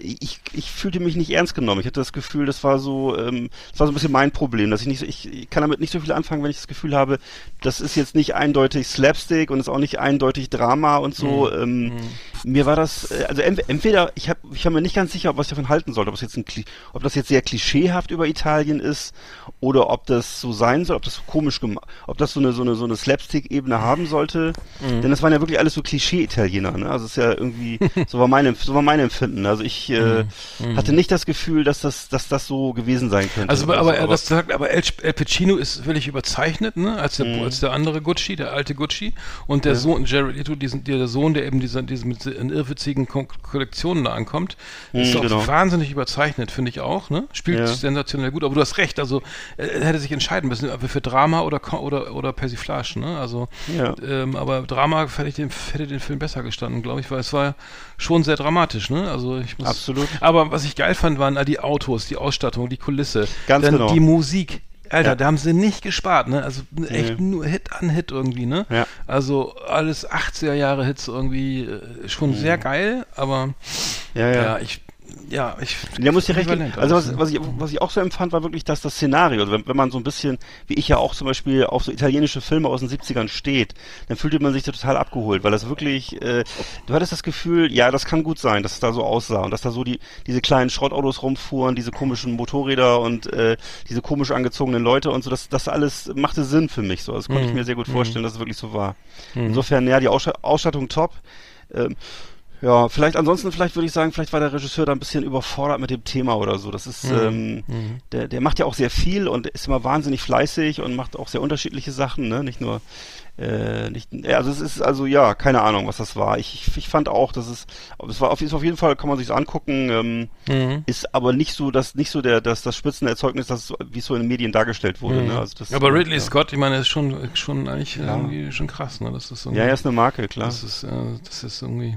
ich, ich fühlte mich nicht ernst genommen. Ich hatte das Gefühl, das war so, ähm, das war so ein bisschen mein Problem, dass ich nicht so, ich, ich kann damit nicht so viel anfangen, wenn ich das Gefühl habe, das ist jetzt nicht eindeutig Slapstick und ist auch nicht eindeutig Drama und so. Mhm. Ähm, mhm. Mir war das, äh, also entweder, ich habe, ich war mir nicht ganz sicher, was ich davon halten sollte, ob es jetzt ein, ob das jetzt sehr klischeehaft über Italien ist oder ob das so sein soll, ob das so komisch gemacht, ob das so eine, so eine, so eine Slapstick-Ebene haben sollte. Mhm. Denn das waren ja wirklich alles so Klischee-Italiener, ne? Also es ist ja irgendwie, [laughs] so war mein, so war mein Empfinden. Also ich äh, mhm. hatte nicht das Gefühl, dass das, dass das so gewesen sein könnte. Also, aber, aber, aber das sagt, aber El, El Pacino ist völlig überzeichnet, ne, als der, mhm. als der andere Gucci, der alte Gucci und der ja. Sohn, Jared Leto, diesen, der Sohn, der eben diese, diese mit in irrwitzigen Ko Kollektionen da ankommt, ist mhm, genau. wahnsinnig überzeichnet, finde ich auch, ne, spielt ja. sensationell gut, aber du hast recht, also er hätte sich entscheiden müssen, für Drama oder oder oder Persiflage, ne, also, ja. ähm, aber Drama hätte, ich den, hätte den Film besser gestanden, glaube ich, weil es war schon sehr dramatisch, ne, also ich muss Absolut. Aber was ich geil fand, waren die Autos, die Ausstattung, die Kulisse. Ganz dann genau. Die Musik. Alter, ja. da haben sie nicht gespart, ne? Also echt mhm. nur Hit an Hit irgendwie, ne? Ja. Also alles 80er Jahre Hits irgendwie äh, schon mhm. sehr geil, aber ja, ja. ja ich ja, ich. Der muss ja recht. Also was, was, ich, was ich auch so empfand, war wirklich, dass das Szenario, also wenn, wenn man so ein bisschen, wie ich ja auch zum Beispiel auf so italienische Filme aus den 70ern steht, dann fühlte man sich da total abgeholt, weil das wirklich, äh, du hattest das Gefühl, ja, das kann gut sein, dass es da so aussah und dass da so die diese kleinen Schrottautos rumfuhren, diese komischen Motorräder und äh, diese komisch angezogenen Leute und so, das, das alles machte Sinn für mich so. Das konnte mhm. ich mir sehr gut mhm. vorstellen, mhm. dass es wirklich so war. Mhm. Insofern, ja, die Ausstattung top. Ähm, ja, vielleicht ansonsten, vielleicht würde ich sagen, vielleicht war der Regisseur da ein bisschen überfordert mit dem Thema oder so. Das ist, mhm. ähm, mhm. der, der macht ja auch sehr viel und ist immer wahnsinnig fleißig und macht auch sehr unterschiedliche Sachen, ne? Nicht nur äh, nicht, also es ist also ja keine Ahnung, was das war. Ich, ich, ich fand auch, dass es, es war auf, ist auf jeden Fall kann man sich angucken, ähm, mhm. ist aber nicht so, dass nicht so der das das Spitzenerzeugnis, das wie es so in den Medien dargestellt wurde. Mhm. Ne? Also das, aber Ridley ja. Scott, ich meine, ist schon schon eigentlich ja. irgendwie schon krass, ne? Das ist ja, er ist eine Marke, klar. Das ist, äh, das ist irgendwie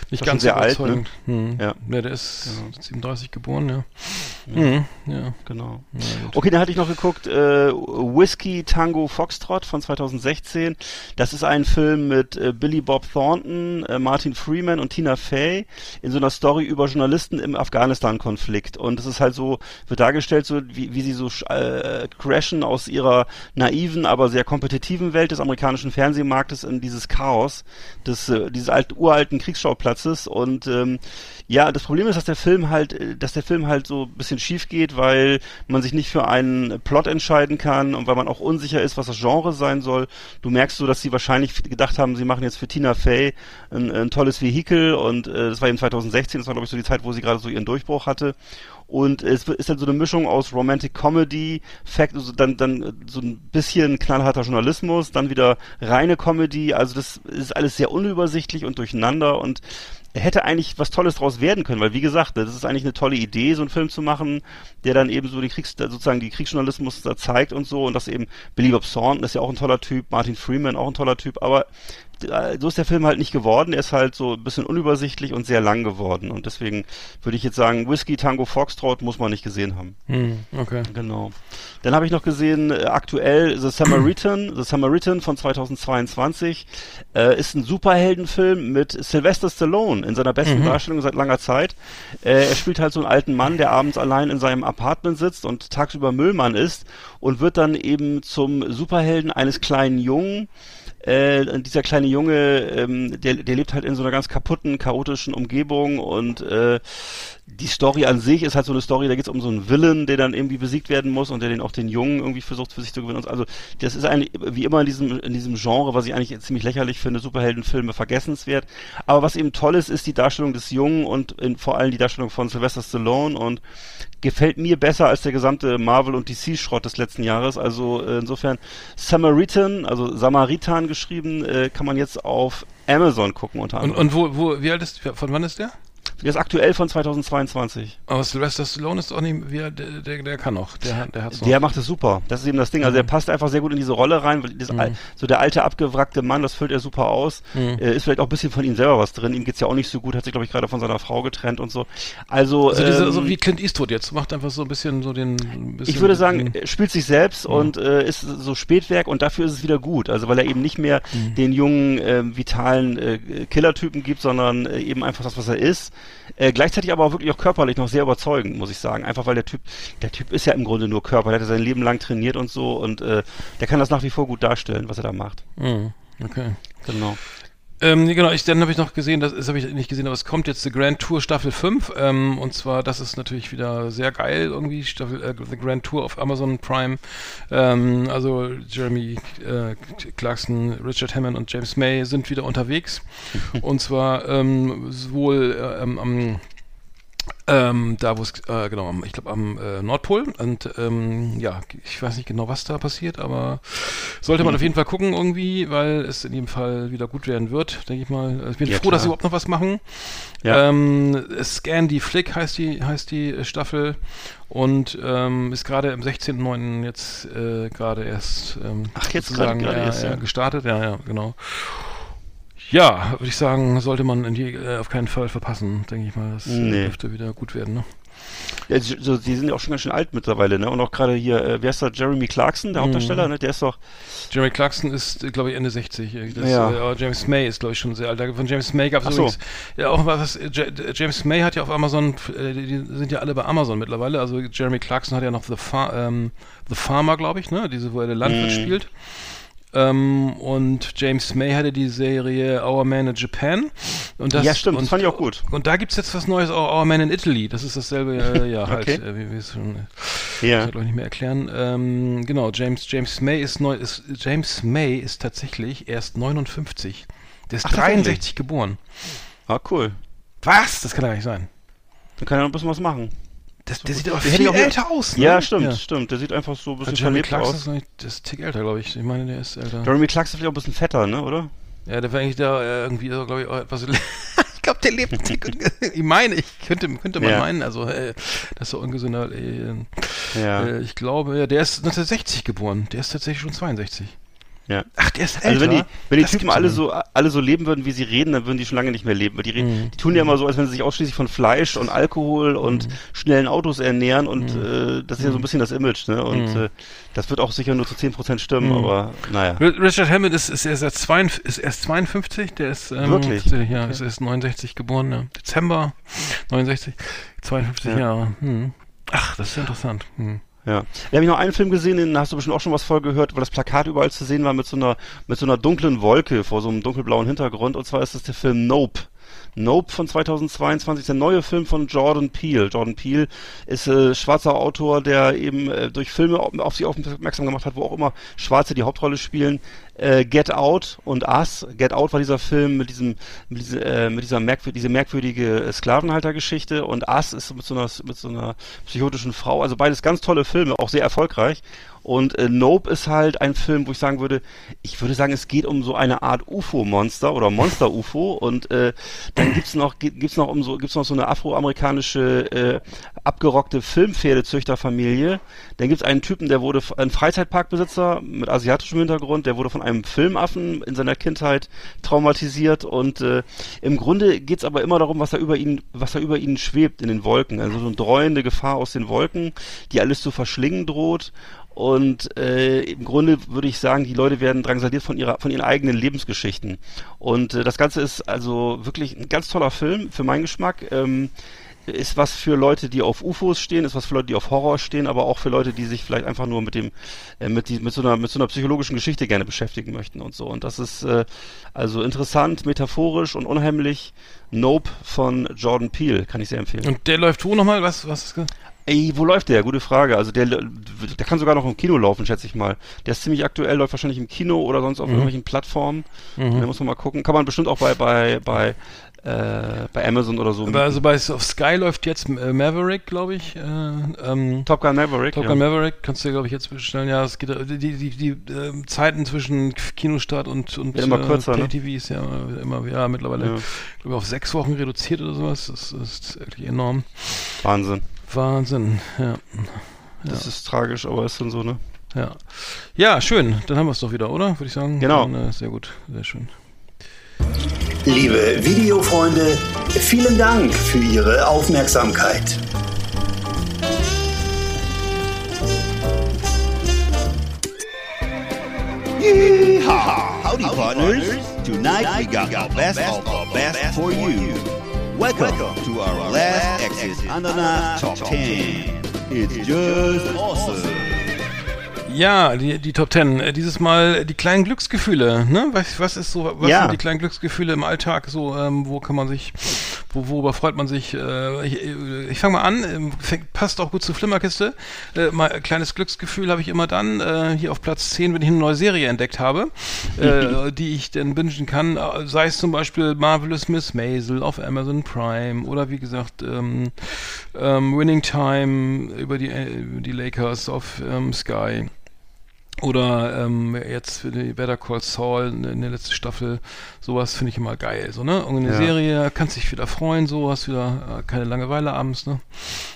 nicht ganz sehr alt, ne? Hm. Ja. ja, der ist genau. 37 geboren, ja. Ja, mhm. ja. genau. Ja, okay, dann hatte ich noch geguckt, äh, Whiskey Tango Foxtrot von 2016. Das ist ein Film mit äh, Billy Bob Thornton, äh, Martin Freeman und Tina Fey in so einer Story über Journalisten im Afghanistan-Konflikt. Und es ist halt so, wird dargestellt, so wie, wie sie so äh, crashen aus ihrer naiven, aber sehr kompetitiven Welt des amerikanischen Fernsehmarktes in dieses Chaos des, äh, dieses alt, uralten Kriegsschauplatzes. Und ähm, ja, das Problem ist, dass der Film halt, äh, dass der Film halt so ein bisschen schief geht, weil man sich nicht für einen Plot entscheiden kann und weil man auch unsicher ist, was das Genre sein soll. Du merkst so, dass sie wahrscheinlich gedacht haben, sie machen jetzt für Tina Fey ein, ein tolles Vehikel und äh, das war eben 2016, das war glaube ich so die Zeit, wo sie gerade so ihren Durchbruch hatte. Und es ist halt so eine Mischung aus Romantic Comedy, Fact, also dann, dann so ein bisschen knallharter Journalismus, dann wieder reine Comedy. Also das ist alles sehr unübersichtlich und durcheinander und hätte eigentlich was Tolles draus werden können, weil wie gesagt, das ist eigentlich eine tolle Idee, so einen Film zu machen, der dann eben so die Kriegs, sozusagen die Kriegsjournalismus da zeigt und so und das eben Billy Bob Thornton ist ja auch ein toller Typ, Martin Freeman auch ein toller Typ, aber so ist der Film halt nicht geworden. Er ist halt so ein bisschen unübersichtlich und sehr lang geworden. Und deswegen würde ich jetzt sagen, Whiskey Tango Foxtrot muss man nicht gesehen haben. Hm, okay. Genau. Dann habe ich noch gesehen, äh, aktuell The Samaritan, [clears throat] The Samaritan von 2022, äh, ist ein Superheldenfilm mit Sylvester Stallone in seiner besten Mhm. Darstellung seit langer Zeit. Äh, er spielt halt so einen alten Mann, der abends allein in seinem Apartment sitzt und tagsüber Müllmann ist und wird dann eben zum Superhelden eines kleinen Jungen. Äh, dieser kleine Junge, ähm, der, der lebt halt in so einer ganz kaputten, chaotischen Umgebung und äh, die Story an sich ist halt so eine Story, da geht es um so einen Villain, der dann irgendwie besiegt werden muss und der den auch den Jungen irgendwie versucht für sich zu gewinnen. Und Also das ist eigentlich wie immer in diesem in diesem Genre, was ich eigentlich ziemlich lächerlich finde, Superheldenfilme vergessenswert. Aber was eben toll ist, ist die Darstellung des Jungen und in, vor allem die Darstellung von Sylvester Stallone und gefällt mir besser als der gesamte Marvel und DC Schrott des letzten Jahres. Also äh, insofern Samaritan, also Samaritan geschrieben, äh, kann man jetzt auf Amazon gucken unter Und, anderem. und wo, wo, wie alt ist, von wann ist der? Der ist aktuell von 2022. Aber Sylvester Stallone ist auch nicht, wie, der, der, der kann noch, der, der hat's noch. Der macht es super. Das ist eben das Ding. Also der passt einfach sehr gut in diese Rolle rein. Weil das, al- So der alte, abgewrackte Mann, das füllt er super aus. Äh, ist vielleicht auch ein bisschen von ihm selber was drin. Ihm geht's ja auch nicht so gut. Hat sich, glaube ich, gerade von seiner Frau getrennt und so. Also, also diese, ähm, so wie Clint Eastwood jetzt, macht einfach so ein bisschen so den, bisschen ich würde sagen, den, spielt sich selbst und äh, ist so Spätwerk und dafür ist es wieder gut. Also weil er eben nicht mehr den jungen, ähm, vitalen äh, Killertypen gibt, sondern äh, eben einfach das, was er ist. Äh, gleichzeitig aber auch wirklich auch körperlich noch sehr überzeugend, muss ich sagen. Einfach weil der Typ, der Typ ist ja im Grunde nur Körper. Der hat ja sein Leben lang trainiert und so und äh, der kann das nach wie vor gut darstellen, was er da macht. Mhm, okay. Genau. Ähm, genau, ich, dann habe ich noch gesehen, das, das habe ich nicht gesehen, aber es kommt jetzt The Grand Tour Staffel 5 ähm, und zwar, das ist natürlich wieder sehr geil irgendwie, Staffel, äh, The Grand Tour auf Amazon Prime, ähm, also Jeremy äh, Clarkson, Richard Hammond und James May sind wieder unterwegs. [laughs] Und zwar ähm, sowohl äh, ähm, am ähm, da wo es, äh, genau, ich glaube am äh, Nordpol und ähm, ja, ich weiß nicht genau, was da passiert, aber sollte man auf jeden Fall gucken irgendwie, weil es in jedem Fall wieder gut werden wird, denke ich mal. Ich bin Ja, froh, dass sie klar. überhaupt noch was machen. Ja. Ähm, Scan die Flick heißt die, heißt die Staffel und ähm, ist gerade am 16.09. jetzt äh, gerade erst ähm, Ach, jetzt sozusagen, gerade- ja, erst, ja. gestartet, ja, ja, genau. Ja, würde ich sagen, sollte man die, äh, auf keinen Fall verpassen, denke ich mal. Das äh, Nee. dürfte wieder gut werden, ne? Ja, die- so, die sind ja auch schon ganz schön alt mittlerweile, ne? Und auch gerade hier, äh, wer ist da? Jeremy Clarkson, der Hauptdarsteller, ne? Der ist doch, Jeremy Clarkson ist, glaube ich, Ende 60. äh, Das, Ja. äh, James May ist, glaube ich, schon sehr alt. Von James May gab es Ach so. übrigens ja auch was. äh, Ja- James May hat ja auf Amazon, äh, die sind ja alle bei Amazon mittlerweile. Also Jeremy Clarkson hat ja noch The, Far, ähm, The Farmer, glaube ich, ne? Diese, wo er der Landwirt Mhm. spielt. Ähm, und James May hatte die Serie Our Man in Japan. Und das, Ja, stimmt, das und, fand ich auch gut. Und da gibt's jetzt was Neues, Our Our Man in Italy. Das ist dasselbe, äh, [laughs] ja, halt, Okay. äh, wie wir es schon ja. ich kann nicht mehr erklären. Ähm, genau, James, James May ist neu, ist, James May ist tatsächlich erst 59. Der ist Ach, tatsächlich? 63 geboren. Ah, cool. Was? Das kann ja gar nicht sein. Dann kann er noch ein bisschen was machen. Das, der sieht aber Der hätte viel auch- älter aus, ne? Ja, stimmt, Ja. stimmt. Der sieht einfach so ein bisschen Also Jeremy verlebt Clarkson aus. ist nicht, das ist ein Tick älter, glaube ich. Ich meine, der ist älter. Jeremy Clarkson ist vielleicht auch ein bisschen fetter, ne, oder? Ja, der war eigentlich da äh, irgendwie, glaube ich, auch etwas. [laughs] ich glaube, der lebt. ein Tick- [laughs] ich meine, ich könnte, könnte man Ja. meinen, also, äh, das ist so ungesünder. Äh, Ja. äh, ich glaube, ja, der ist 1960 geboren. Der ist tatsächlich schon 62. ja. Ach, der ist älter. Also wenn die, wenn die Das Typen alle so, alle so leben würden, wie sie reden, dann würden die schon lange nicht mehr leben. Weil die, Mhm. die tun ja immer so, als wenn sie sich ausschließlich von Fleisch und Alkohol und schnellen Autos ernähren und Mhm. äh, das ist ja so ein bisschen das Image, ne? Und äh, das wird auch sicher nur zu 10% stimmen, Mhm. aber naja. Ri- Richard Hammond ist, ist, erst, 52, ist erst 52, der ist, ähm, Wirklich? tatsächlich, Ja, ist erst 69 geboren, ja. Dezember 69, 52 Ja. Jahre. Hm. Ach, das ist interessant. Hm. Ja. Da habe ich noch einen Film gesehen, den hast du bestimmt auch schon was voll gehört, weil das Plakat überall zu sehen war mit so einer, mit so einer dunklen Wolke vor so einem dunkelblauen Hintergrund. Und zwar ist das der Film Nope. Nope von 2022, der neue Film von Jordan Peele. Jordan Peele ist äh, schwarzer Autor, der eben äh, durch Filme auf, sich aufmerksam gemacht hat, wo auch immer Schwarze die Hauptrolle spielen. Äh, Get Out und Us. Get Out war dieser Film mit diesem, mit, diese, äh, mit dieser merkwür diese merkwürdige äh, Sklavenhaltergeschichte und Us ist mit so einer, mit so einer psychotischen Frau. Also beides ganz tolle Filme, auch sehr erfolgreich. Und äh, Nope ist halt ein Film, wo ich sagen würde, ich würde sagen, es geht um so eine Art UFO-Monster oder Monster-UFO und äh, dann gibt's noch gibt's noch um so gibt's noch so eine afroamerikanische äh, abgerockte Filmpferdezüchterfamilie. Dann gibt's einen Typen, der wurde ein Freizeitparkbesitzer mit asiatischem Hintergrund, der wurde von einem Filmaffen in seiner Kindheit traumatisiert. Und äh, im Grunde geht's aber immer darum, was da über ihn was da über ihnen schwebt in den Wolken, also so eine dreuende Gefahr aus den Wolken, die alles zu verschlingen droht und äh, im Grunde würde ich sagen, die Leute werden drangsaliert von ihrer, von ihren eigenen Lebensgeschichten. Und äh, das Ganze ist also wirklich ein ganz toller Film für meinen Geschmack. Ähm, ist was für Leute, die auf UFOs stehen, ist was für Leute, die auf Horror stehen, aber auch für Leute, die sich vielleicht einfach nur mit dem, äh, mit, die, mit so einer, mit so einer psychologischen Geschichte gerne beschäftigen möchten und so. Und das ist äh, also interessant, metaphorisch und unheimlich. Nope von Jordan Peele kann ich sehr empfehlen. Und der läuft wo nochmal? Was, was? Ey, wo läuft der? Gute Frage. Also der, der kann sogar noch im Kino laufen, schätze ich mal. Der ist ziemlich aktuell, läuft wahrscheinlich im Kino oder sonst auf mhm. irgendwelchen Plattformen. Mhm. Da muss man mal gucken. Kann man bestimmt auch bei, bei, bei, äh, bei Amazon oder so. Also bei auf Sky läuft jetzt äh, Maverick, glaube ich. Äh, ähm, Top Gun Maverick. Top Gun ja. Maverick kannst du, glaube ich, jetzt bestellen. Ja, es geht die, die, die, die äh, Zeiten zwischen Kinostart und, und ja, immer kürzer, Play TV ne? ist ja immer, ja, mittlerweile ja. glaube auf sechs Wochen reduziert oder sowas. Das, das ist wirklich enorm. Wahnsinn. Wahnsinn, ja. Das ja. ist tragisch, aber ist dann so, ne? Ja. Ja, schön. Dann haben wir es doch wieder, oder? Würde ich sagen. Genau. Dann, äh, sehr gut, sehr schön. Liebe Videofreunde, vielen Dank für Ihre Aufmerksamkeit. Yeehaw! Howdy, partners. Tonight we got the best of the best for you. Welcome to our last Exit Ananas Top 10. It's just awesome. Ja, die, die Top Ten. Äh, dieses Mal die kleinen Glücksgefühle. Ne? Was, was ist so, was ja. sind die kleinen Glücksgefühle im Alltag? So, ähm, wo kann man sich, wo, worüber freut man sich? Äh, ich ich fange mal an. Ähm, fängt, passt auch gut zur Flimmerkiste. Äh, mal ein kleines Glücksgefühl habe ich immer dann. Äh, hier auf Platz 10, wenn ich eine neue Serie entdeckt habe, äh, [laughs] die ich dann bingen kann. Äh, sei es zum Beispiel Marvelous Miss Maisel auf Amazon Prime oder wie gesagt ähm, ähm, Winning Time über die, äh, über die Lakers auf ähm, Sky. Oder ähm, jetzt für die Better Call Saul in der letzten Staffel, sowas finde ich immer geil. So, ne? Irgendeine ja. Serie, kannst dich wieder freuen, so, hast wieder äh, keine Langeweile abends, ne?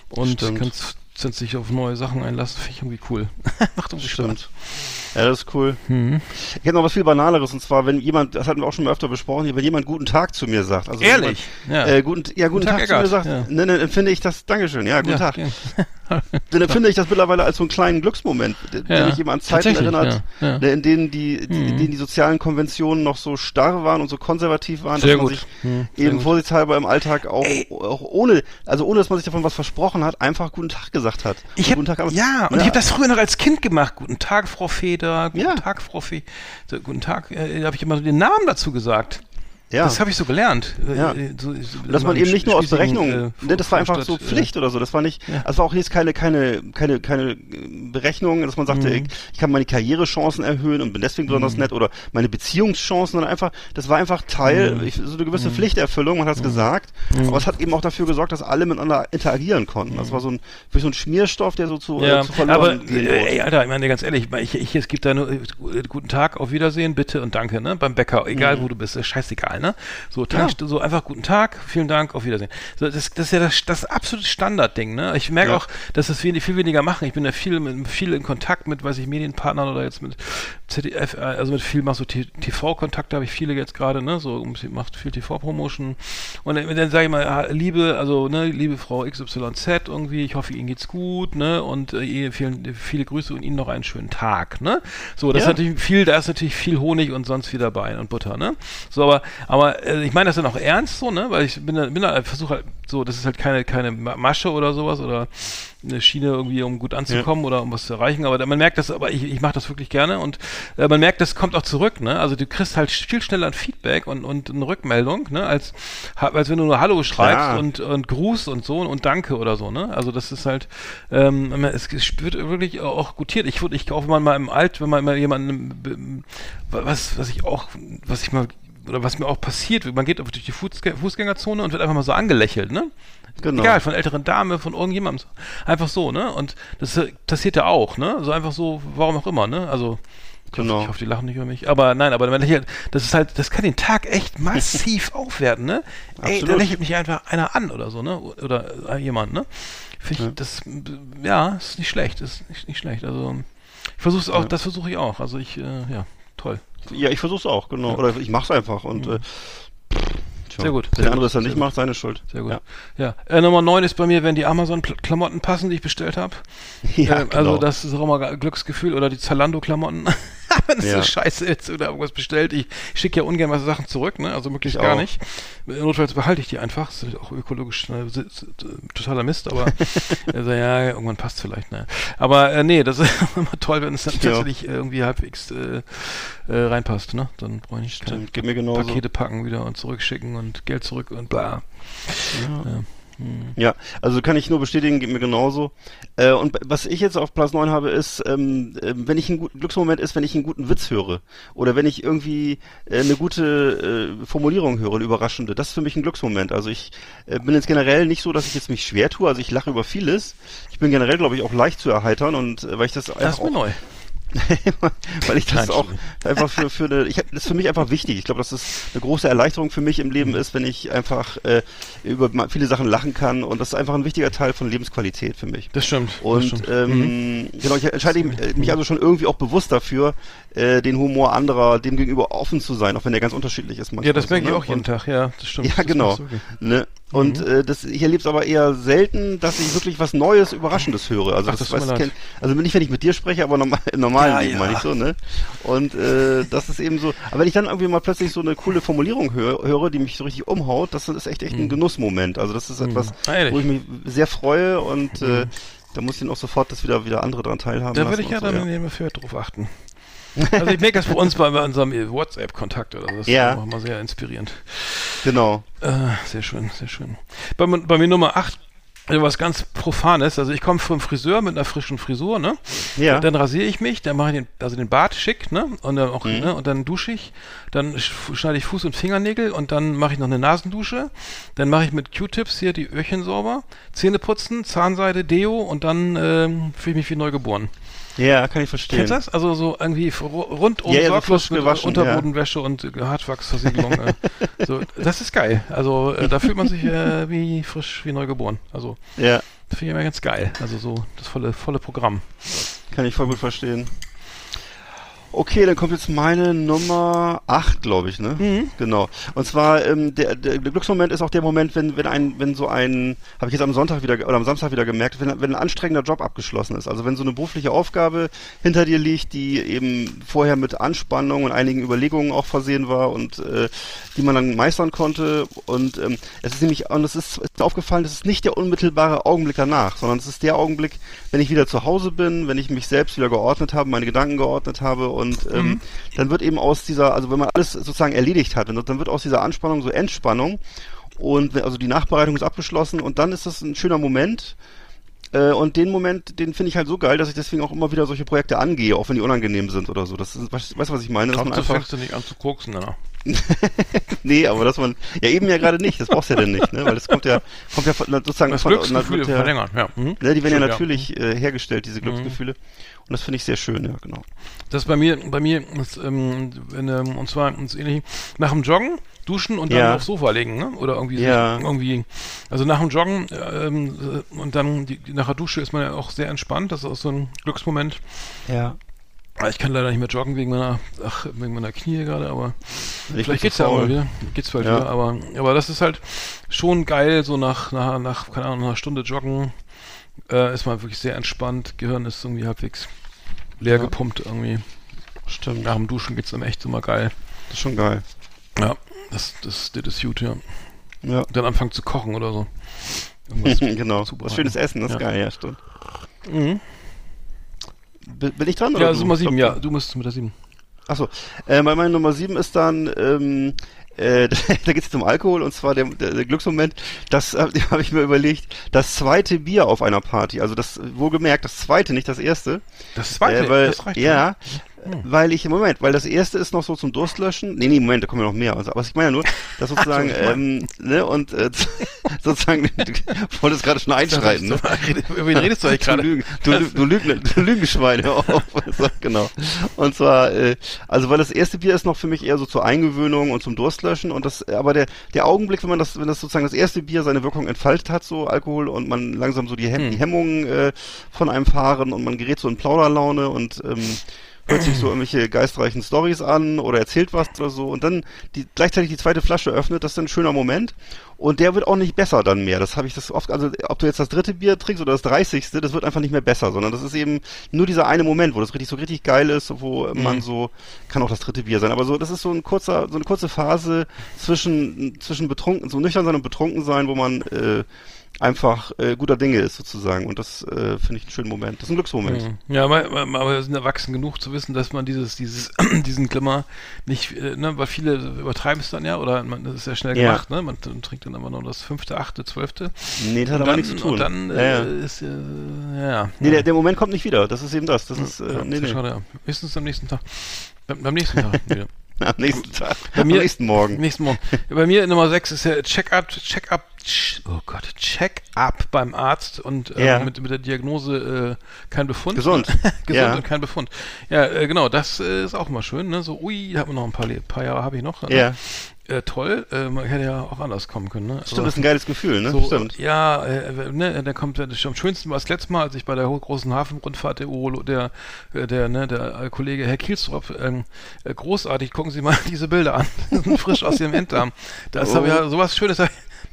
Und Stimmt. kannst, kannst dich auf neue Sachen einlassen, finde ich irgendwie cool. [laughs] Macht irgendwie Stimmt. Spaß. Ja, das ist cool. Mhm. Ich hätte noch was viel Banaleres und zwar, wenn jemand, das hatten wir auch schon mal öfter besprochen, wenn jemand guten Tag zu mir sagt. Also Ehrlich? Jemand, ja. Äh, guten, ja, guten, guten Tag, Tag zu mir sagt, ja. ne, ne, empfinde ich das, Dankeschön, ja, guten ja, Tag. [laughs] dann empfinde ich das mittlerweile als so einen kleinen Glücksmoment, ja, der mich jemand an Zeiten erinnert, ja, ja. Ne, in denen die, die, mhm. in denen die sozialen Konventionen noch so starr waren und so konservativ waren, Sehr dass man gut. sich mhm. eben vorsichtshalber im Alltag auch, auch ohne, also ohne, dass man sich davon was versprochen hat, einfach guten Tag gesagt hat. Ich hab, Tag, ja, und ich habe das früher noch als Kind gemacht. Guten Tag, Frau Feder, guten Tag, Frau Fee. So, guten Tag, äh, habe ich immer so den Namen dazu gesagt. Ja. Das habe ich so gelernt. Ja. Äh, so, so, dass man eben nicht nur aus Berechnung, äh, ne, das war einfach so Pflicht äh, oder so. Das war nicht, ja. also war auch jetzt keine, keine, keine, keine Berechnung, dass man sagte, mhm. ich, ich, kann meine Karrierechancen erhöhen und bin deswegen besonders mhm. nett oder meine Beziehungschancen, sondern einfach, das war einfach Teil, mhm. ich, so eine gewisse mhm. Pflichterfüllung, man hat es mhm. gesagt, mhm. aber es hat eben auch dafür gesorgt, dass alle miteinander interagieren konnten. Das war so ein, so ein Schmierstoff, der so zu, ja. äh, zu verloren Aber, äh, ey, Alter, ich meine ganz ehrlich, ich, ich, es gibt da nur, äh, guten Tag, auf Wiedersehen, bitte und danke, ne, beim Bäcker, egal wo du bist, ist scheißegal, ne, so, Tank, ja. so einfach guten Tag, vielen Dank, auf Wiedersehen. So, das, das ist ja das, das absolute Standardding, ne? Ich merke ja. auch, dass das viel, viel weniger machen. Ich bin ja viel, mit, viel in Kontakt mit, weiß ich, Medienpartnern oder jetzt mit ZDF, äh, also mit viel, mach so TV-Kontakte habe ich viele jetzt gerade, ne? So, macht viel TV-Promotion. Und dann, dann sage ich mal, liebe, also, ne, liebe Frau XYZ irgendwie, ich hoffe, Ihnen geht's gut, ne? Und äh, vielen, viele Grüße und Ihnen noch einen schönen Tag, ne? So, das ja. ist natürlich viel, da ist natürlich viel Honig und sonst viel dabei und Butter, ne? So, aber, aber äh, ich meine das dann auch ernst so, ne? Weil ich bin da, bin da versuche halt so, das ist halt keine, keine Masche oder sowas oder eine Schiene irgendwie, um gut anzukommen ja. oder um was zu erreichen. Aber man merkt das, aber ich, ich mache das wirklich gerne und äh, man merkt, das kommt auch zurück, ne? Also du kriegst halt viel schneller ein Feedback und, und eine Rückmeldung, ne? Als, als wenn du nur Hallo schreibst und, und Gruß und so und Danke oder so, ne? Also das ist halt, ähm, es, es wird wirklich auch gutiert. Ich würde, ich kaufe mal, mal im Alt, wenn man mal jemanden, was, was ich auch, was ich mal oder was mir auch passiert, man geht durch die Fußgä Fußgängerzone und wird einfach mal so angelächelt, ne? Genau. Egal, von älteren Dame, von irgendjemandem. Einfach so, ne? Und das äh, passiert ja auch, ne? So einfach so, warum auch immer, ne? Also, ich, Genau. hoffe, ich hoffe, die lachen nicht über mich. Aber nein, aber das ist halt, das kann den Tag echt [laughs] massiv aufwerten, ne? Ey, da lächelt mich einfach einer an oder so, ne? Oder äh, jemand, ne? Finde ich, Ja. das, ja, ist nicht schlecht, ist nicht, nicht schlecht. Also, ich versuche es auch, Ja. das versuche ich auch. Also ich, äh, ja, toll. Ja, ich versuch's auch, genau. Ja. Oder ich mach's einfach und äh, tja, Sehr gut, sehr der andere es dann nicht macht, seine Schuld. Sehr gut. Ja, Ja. Äh, Nummer 9 ist bei mir, wenn die Amazon-Klamotten passen, die ich bestellt habe. [laughs] ja ähm, genau. Also das ist auch immer Glücksgefühl oder die Zalando-Klamotten. [laughs] Wenn es Ja. so scheiße ist oder irgendwas bestellt. Ich schicke ja ungern was Sachen zurück, ne? Also möglichst Ich gar auch. nicht. Notfalls behalte ich die einfach. Das ist auch ökologisch ne, totaler Mist, aber [laughs] also, ja, irgendwann passt vielleicht, ne? Aber äh, nee, das ist [laughs] immer toll, wenn es dann Ja. tatsächlich irgendwie halbwegs äh, äh, reinpasst, ne? Dann brauche ich nicht. Pakete packen wieder und zurückschicken und Geld zurück und bla. Ja. Hm. Ja, also kann ich nur bestätigen, geht mir genauso. Äh, und was ich jetzt auf Platz 9 habe, ist, ähm, ähm, wenn ich einen guten Glücksmoment ist, wenn ich einen guten Witz höre. Oder wenn ich irgendwie äh, eine gute äh, Formulierung höre, eine überraschende. Das ist für mich ein Glücksmoment. Also ich äh, bin jetzt generell nicht so, dass ich jetzt mich schwer tue. Also ich lache über vieles. Ich bin generell, glaube ich, auch leicht zu erheitern und äh, weil ich das Das einfach ist mir auch neu. Weil ich das Nein, auch einfach für, für eine, ich hab, das ist für mich einfach wichtig. Ich glaube, dass das eine große Erleichterung für mich im Leben Mhm. ist, wenn ich einfach äh, über viele Sachen lachen kann und das ist einfach ein wichtiger Teil von Lebensqualität für mich. Das stimmt. das Und stimmt. Mhm. ähm, genau, ich entscheide mich- also schon irgendwie auch bewusst dafür, äh, den Humor anderer dem gegenüber offen zu sein, auch wenn der ganz unterschiedlich ist. Manchmal Ja, das so, merke ich ne? auch jeden Und- Tag, ja, das stimmt. Ja, Das genau. Ne? Und Mhm. äh, das, ich erlebe es aber eher selten, dass ich wirklich was Neues, Überraschendes höre. Also Ach, das, das kenn, also nicht, wenn ich mit dir spreche, aber normal, [laughs] im normalen Ja, Leben ja. meine ich so, ne? Und äh, das ist eben so. Aber wenn ich dann irgendwie mal plötzlich so eine coole Formulierung höre, höre die mich so richtig umhaut, das ist echt echt ein Genussmoment. Also das ist etwas, Ah, ehrlich? wo ich mich sehr freue und äh, da muss ich dann auch sofort, dass wieder wieder andere dran teilhaben. Da würde ich ja so, dann ja. für drauf achten. Also ich merke das bei uns bei unserem WhatsApp-Kontakt oder so. Das Ja. ist auch immer sehr inspirierend. Genau. Äh, sehr schön, sehr schön. Bei, bei mir Nummer 8, was ganz Profanes. Also ich komme vom Friseur mit einer frischen Frisur, ne? Ja. Dann rasiere ich mich, dann mache ich den, also den Bart schick, ne? Und dann Mhm. auch, ne? Und dann dusche ich, dann sch- schneide ich Fuß und Fingernägel und dann mache ich noch eine Nasendusche. Dann mache ich mit Q-Tips hier die Öhrchen sauber, Zähne putzen, Zahnseide, Deo und dann ähm, fühle ich mich wie neugeboren. Ja, kann ich verstehen. Kennst du das? Also so irgendwie f- ru- rundum Ja, ja, so sorglos frisch mit gewaschen, Unterbodenwäsche und äh, Hartwachsversiegelung. [laughs] äh, so, das ist geil. Also äh, da fühlt man sich äh, wie frisch, wie neugeboren. Also Ja, finde ich immer ganz geil. Also so das volle, volle Programm. kann ich voll gut verstehen. Okay, dann kommt jetzt meine Nummer 8, glaube ich, ne? Mhm. Genau. Und zwar, ähm, der, der, Glücksmoment ist auch der Moment, wenn, wenn ein, wenn so ein, habe ich jetzt am Sonntag wieder oder am Samstag wieder gemerkt, wenn, wenn ein anstrengender Job abgeschlossen ist. Also wenn so eine berufliche Aufgabe hinter dir liegt, die eben vorher mit Anspannung und einigen Überlegungen auch versehen war und äh, die man dann meistern konnte. Und ähm, es ist nämlich, und es ist, ist aufgefallen, das ist nicht der unmittelbare Augenblick danach, sondern es ist der Augenblick, wenn ich wieder zu Hause bin, wenn ich mich selbst wieder geordnet habe, meine Gedanken geordnet habe und ähm, dann wird eben aus dieser, also wenn man alles sozusagen erledigt hat, dann wird aus dieser Anspannung so Entspannung und also die Nachbereitung ist abgeschlossen und dann ist das ein schöner Moment. Äh, und den Moment, den finde ich halt so geil, dass ich deswegen auch immer wieder solche Projekte angehe, auch wenn die unangenehm sind oder so. Das ist, weißt du, was ich meine? Dass man Hauptsache einfach, fängst du nicht an zu koksen, ne? [laughs] nee, aber dass man, ja eben ja gerade nicht, das brauchst du ja denn nicht, ne? Weil das kommt ja, kommt ja sozusagen Das von, Glücksgefühl wird ja, verlängern, ja. Mhm. Ne, die werden ja natürlich äh, hergestellt, diese Glücksgefühle. Und das finde ich sehr schön, ja, genau. Das ist bei mir, bei mir, ist, ähm, wenn, ähm, und zwar ist ähnlich, nach dem Joggen, duschen und dann Ja. aufs Sofa legen, ne? Oder irgendwie, Ja. sich, irgendwie, also nach dem Joggen ähm, äh, und dann die, nach der Dusche ist man ja auch sehr entspannt, das ist auch so ein Glücksmoment. Ja. Ich kann leider nicht mehr joggen wegen meiner, ach, wegen meiner Knie gerade, aber Ich vielleicht geht's ja auch mal wieder. Geht's bald Ja. wieder, aber, aber das ist halt schon geil, so nach, nach, nach keine Ahnung, einer Stunde joggen, äh, ist man wirklich sehr entspannt, Gehirn ist irgendwie halbwegs leer Ja. gepumpt irgendwie. Stimmt. Nach dem Duschen geht's dann echt immer geil. Das ist schon geil. Ja, das, das, das ist gut, ja. Ja. Und dann anfangen zu kochen oder so. [laughs] Genau. Was schönes Essen, das ist Ja. geil, ja, stimmt. Mhm. Bin ich dran? oder Ja, du? Nummer sieben, Ich glaub, ja. Du musst mit der sieben. Achso, äh, bei meiner Nummer 7 ist dann, ähm, äh, [laughs] da geht es um Alkohol und zwar der, der, der Glücksmoment, das habe [laughs] ich mir überlegt, das zweite Bier auf einer Party, also das wohlgemerkt, das zweite, nicht das erste. Das zweite, äh, weil, das reicht Ja, weil ich, Moment, weil das erste ist noch so zum Durstlöschen. Nee, nee, Moment, da kommen ja noch mehr. Also, aber ich meine ja nur, dass [laughs] sozusagen, ähm, ne, und äh, [laughs] sozusagen, du [laughs] wolltest gerade schon einschreiten, ne? Über wen redest du eigentlich Du, gerade? Du, Lü- du, Lügen, du Lügenschweine auf. So, genau. Und zwar, äh, also weil das erste Bier ist noch für mich eher so zur Eingewöhnung und zum Durstlöschen und das, aber der, der Augenblick, wenn man das, wenn das sozusagen das erste Bier seine Wirkung entfaltet hat, so Alkohol und man langsam so die, Hem die Hemmungen äh, von einem fahren und man gerät so in Plauderlaune und ähm, hört sich so irgendwelche geistreichen Stories an oder erzählt was oder so und dann die, gleichzeitig die zweite Flasche öffnet, das ist ein schöner Moment und der wird auch nicht besser dann mehr. Das habe ich das oft, also ob du jetzt das dritte Bier trinkst oder das dreißigste, das wird einfach nicht mehr besser, sondern das ist eben nur dieser eine Moment, wo das richtig so richtig geil ist, wo man so, kann auch das dritte Bier sein, aber so, das ist so ein kurzer, so eine kurze Phase zwischen, zwischen betrunken, so nüchtern sein und betrunken sein, wo man äh, einfach äh, guter Dinge ist sozusagen und das äh, finde ich einen schönen Moment. Das ist ein Glücksmoment. Ja, aber, aber wir sind erwachsen genug zu wissen, dass man dieses, dieses, [clears throat] diesen Glimmer nicht, äh, ne, weil viele übertreiben es dann ja, oder man, das ist ja schnell Ja. gemacht, ne, man, trinkt dann aber nur das fünfte, achte, zwölfte. Nee, das hat Und aber dann, nichts zu tun. Und dann ja, äh, ja. ist, äh, ja. Nee, der, der Moment kommt nicht wieder. Das ist eben das. Das ist, äh, ja, nee, nee. Schade, ja. Höchstens am nächsten Tag. Beim, beim nächsten Tag wieder. [laughs] [laughs] Am nächsten Tag. Bei Am mir- nächsten Morgen. Nächsten Morgen. Bei mir Nummer 6 ist ja Check-up, Check-up, Ch- oh Gott, Check-up beim Arzt und äh, Ja. mit, mit der Diagnose äh, kein Befund. Gesund. [laughs] Gesund Ja. und kein Befund. Ja, äh, genau, das äh, ist auch mal schön, ne? So, ui, da hat man noch ein paar, paar Jahre habe ich noch. Ne? Ja. Äh, toll, äh, man hätte ja auch anders kommen können, ne? Stimmt, das ist ein geiles Gefühl, ne? so, Stimmt. Ja, äh, ne, der kommt ja am schönsten war das letzte Mal, als ich bei der großen Hafenrundfahrt der Urolo, der, äh, der, ne, der äh, Kollege Herr Kielstrop, ähm, äh, großartig, gucken Sie mal [laughs] diese Bilder an, [laughs] frisch aus Ihrem Enddarm. Das Oh. habe ja sowas Schönes,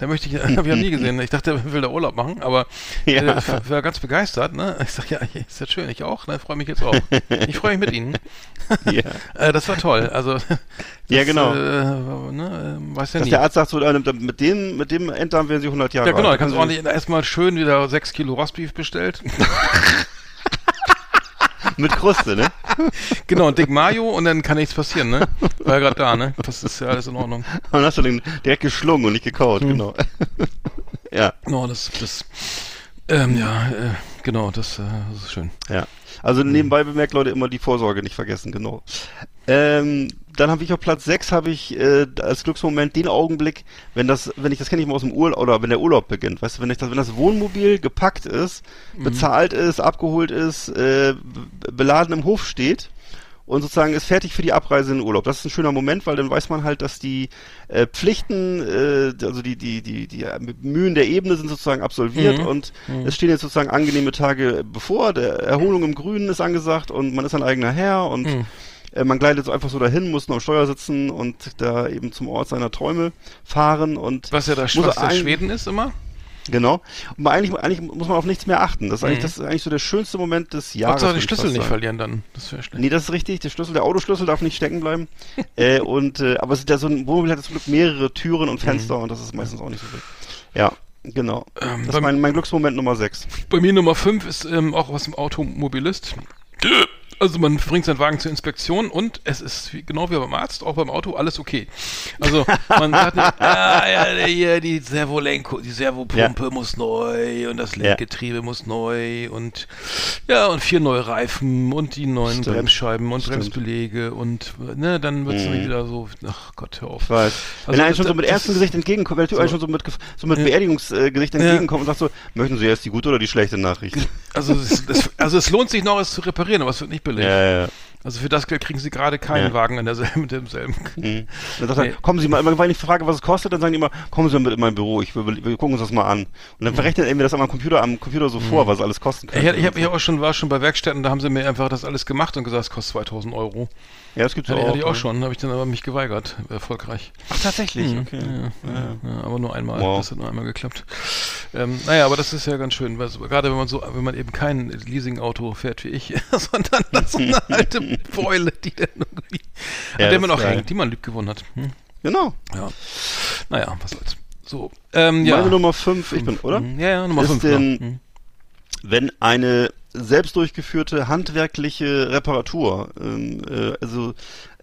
da möchte ich, [laughs] habe ich ja nie gesehen. Ich dachte, er will da Urlaub machen, aber äh, [laughs] Ja. ich war ganz begeistert, ne? Ich sag ja, [laughs] ist das schön, ich auch, ne? Freue mich jetzt auch. Ich freue mich mit Ihnen. Ja. Äh, das war toll. Also das, Ja, genau. Äh, ne, äh, weiß ja Dass nie. der Arzt sagt so, äh, mit dem, mit dem Enddarm werden sie 100 Jahre Ja, genau, da alt. kannst du Also, ordentlich erstmal schön wieder 6 Kilo Rostbeef bestellt. Mit Kruste, ne? [laughs] genau, und Dick Mayo und dann kann nichts passieren, ne? War ja gerade da, ne? Das ist ja alles in Ordnung. Und dann hast du den direkt geschlungen und nicht gekaut, Hm. genau. [laughs] ja, Genau, das, das, ähm, ja, äh, genau, das, äh, das ist schön. ja. Also nebenbei bemerkt, Leute, immer die Vorsorge nicht vergessen, genau. Ähm, dann habe ich auf Platz 6 habe ich äh, als Glücksmoment den Augenblick, wenn das, wenn ich das kenne ich mal aus dem Urlaub oder wenn der Urlaub beginnt, weißt du, wenn ich das, wenn das Wohnmobil gepackt ist, Mhm. bezahlt ist, abgeholt ist, äh, be- beladen im Hof steht und sozusagen ist fertig für die Abreise in den Urlaub. Das ist ein schöner Moment, weil dann weiß man halt, dass die äh, Pflichten, äh, also die die die die äh, Mühen der Ebene sind sozusagen absolviert Mhm. und es stehen jetzt sozusagen angenehme Tage bevor. Der Erholung im Grünen ist angesagt und man ist ein eigener Herr und Mhm. Äh, man gleitet so einfach so dahin, muss noch am Steuer sitzen und da eben zum Ort seiner Träume fahren und Was ja da muss was der Schweden ist immer. Genau. Und eigentlich, eigentlich muss man auf nichts mehr achten. Das ist eigentlich, Mhm. das ist eigentlich so der schönste Moment des Jahres. Hauptsache würde ich Schlüssel nicht sagen. verlieren dann. Das wäre schlecht. Nee, das ist richtig. Der Schlüssel, der Autoschlüssel darf nicht stecken bleiben. [laughs] äh, und äh, aber es ist ja so ein Wohnmobil hat zum Glück mehrere Türen und Fenster und das ist meistens auch nicht so wild. Ja, genau. Mhm. Ähm, das ist mein, mein Glücksmoment Nummer 6. Bei mir Nummer 5 ist ähm, auch was im Automobilist. Also man bringt seinen Wagen zur Inspektion und es ist wie, genau wie beim Arzt, auch beim Auto, alles okay. Also man sagt nicht, [laughs] ah, ja, hier, die Servolenko, die Servopumpe muss neu und das Lenkgetriebe muss neu und ja, und vier neue Reifen und die neuen Stimmt. Bremsscheiben und Stimmt. Bremsbeläge und ne, dann wird es Mhm. wieder so, ach Gott, hör auf. Wenn Also er einem das- schon so mit ernstem Gesicht entgegenkommt, wenn einem so. schon so mit, so mit Ja. Beerdigungsgesicht Ja. entgegenkommt und sagt so, möchten Sie jetzt die gute oder die schlechte Nachricht? Also es, es, also es lohnt sich noch, es zu reparieren, aber es wird nicht billig. ja, ja. Also für das Geld kriegen sie gerade keinen Ja. Wagen in derselben, mit demselben. Mhm. Dann sagt er, Nee. kommen Sie mal, immer, wenn ich frage, was es kostet, dann sagen die immer, kommen Sie mal mit in mein Büro, ich will, wir gucken uns das mal an. Und Mhm. dann verrechnet er mir das am Computer, am Computer so vor, was alles kosten Ich, könnte. ich habe ich hab auch schon, war schon bei Werkstätten, da haben sie mir einfach das alles gemacht und gesagt, es kostet 2000 Euro. ja, das gibt's Hatte, auch. hatte ich auch schon, habe ich dann aber mich geweigert, erfolgreich. Ach, tatsächlich, Mhm. okay. Ja, ja, aber nur einmal, Wow. das hat nur einmal geklappt. Ähm, naja, aber das ist ja ganz schön, weil so, gerade wenn man so, wenn man eben kein Leasing-Auto fährt wie ich, [laughs] sondern [laughs] so eine alte Beule, die dann irgendwie, Ja, an der man auch hängt, die man lieb gewonnen hat. Hm? Genau. Ja. Naja, was soll's. So. Ähm, ja. Meine Nummer 5, ich bin, oder? Ja, ja, Nummer Ist 5. denn- wenn eine selbst durchgeführte handwerkliche Reparatur, ähm, äh, also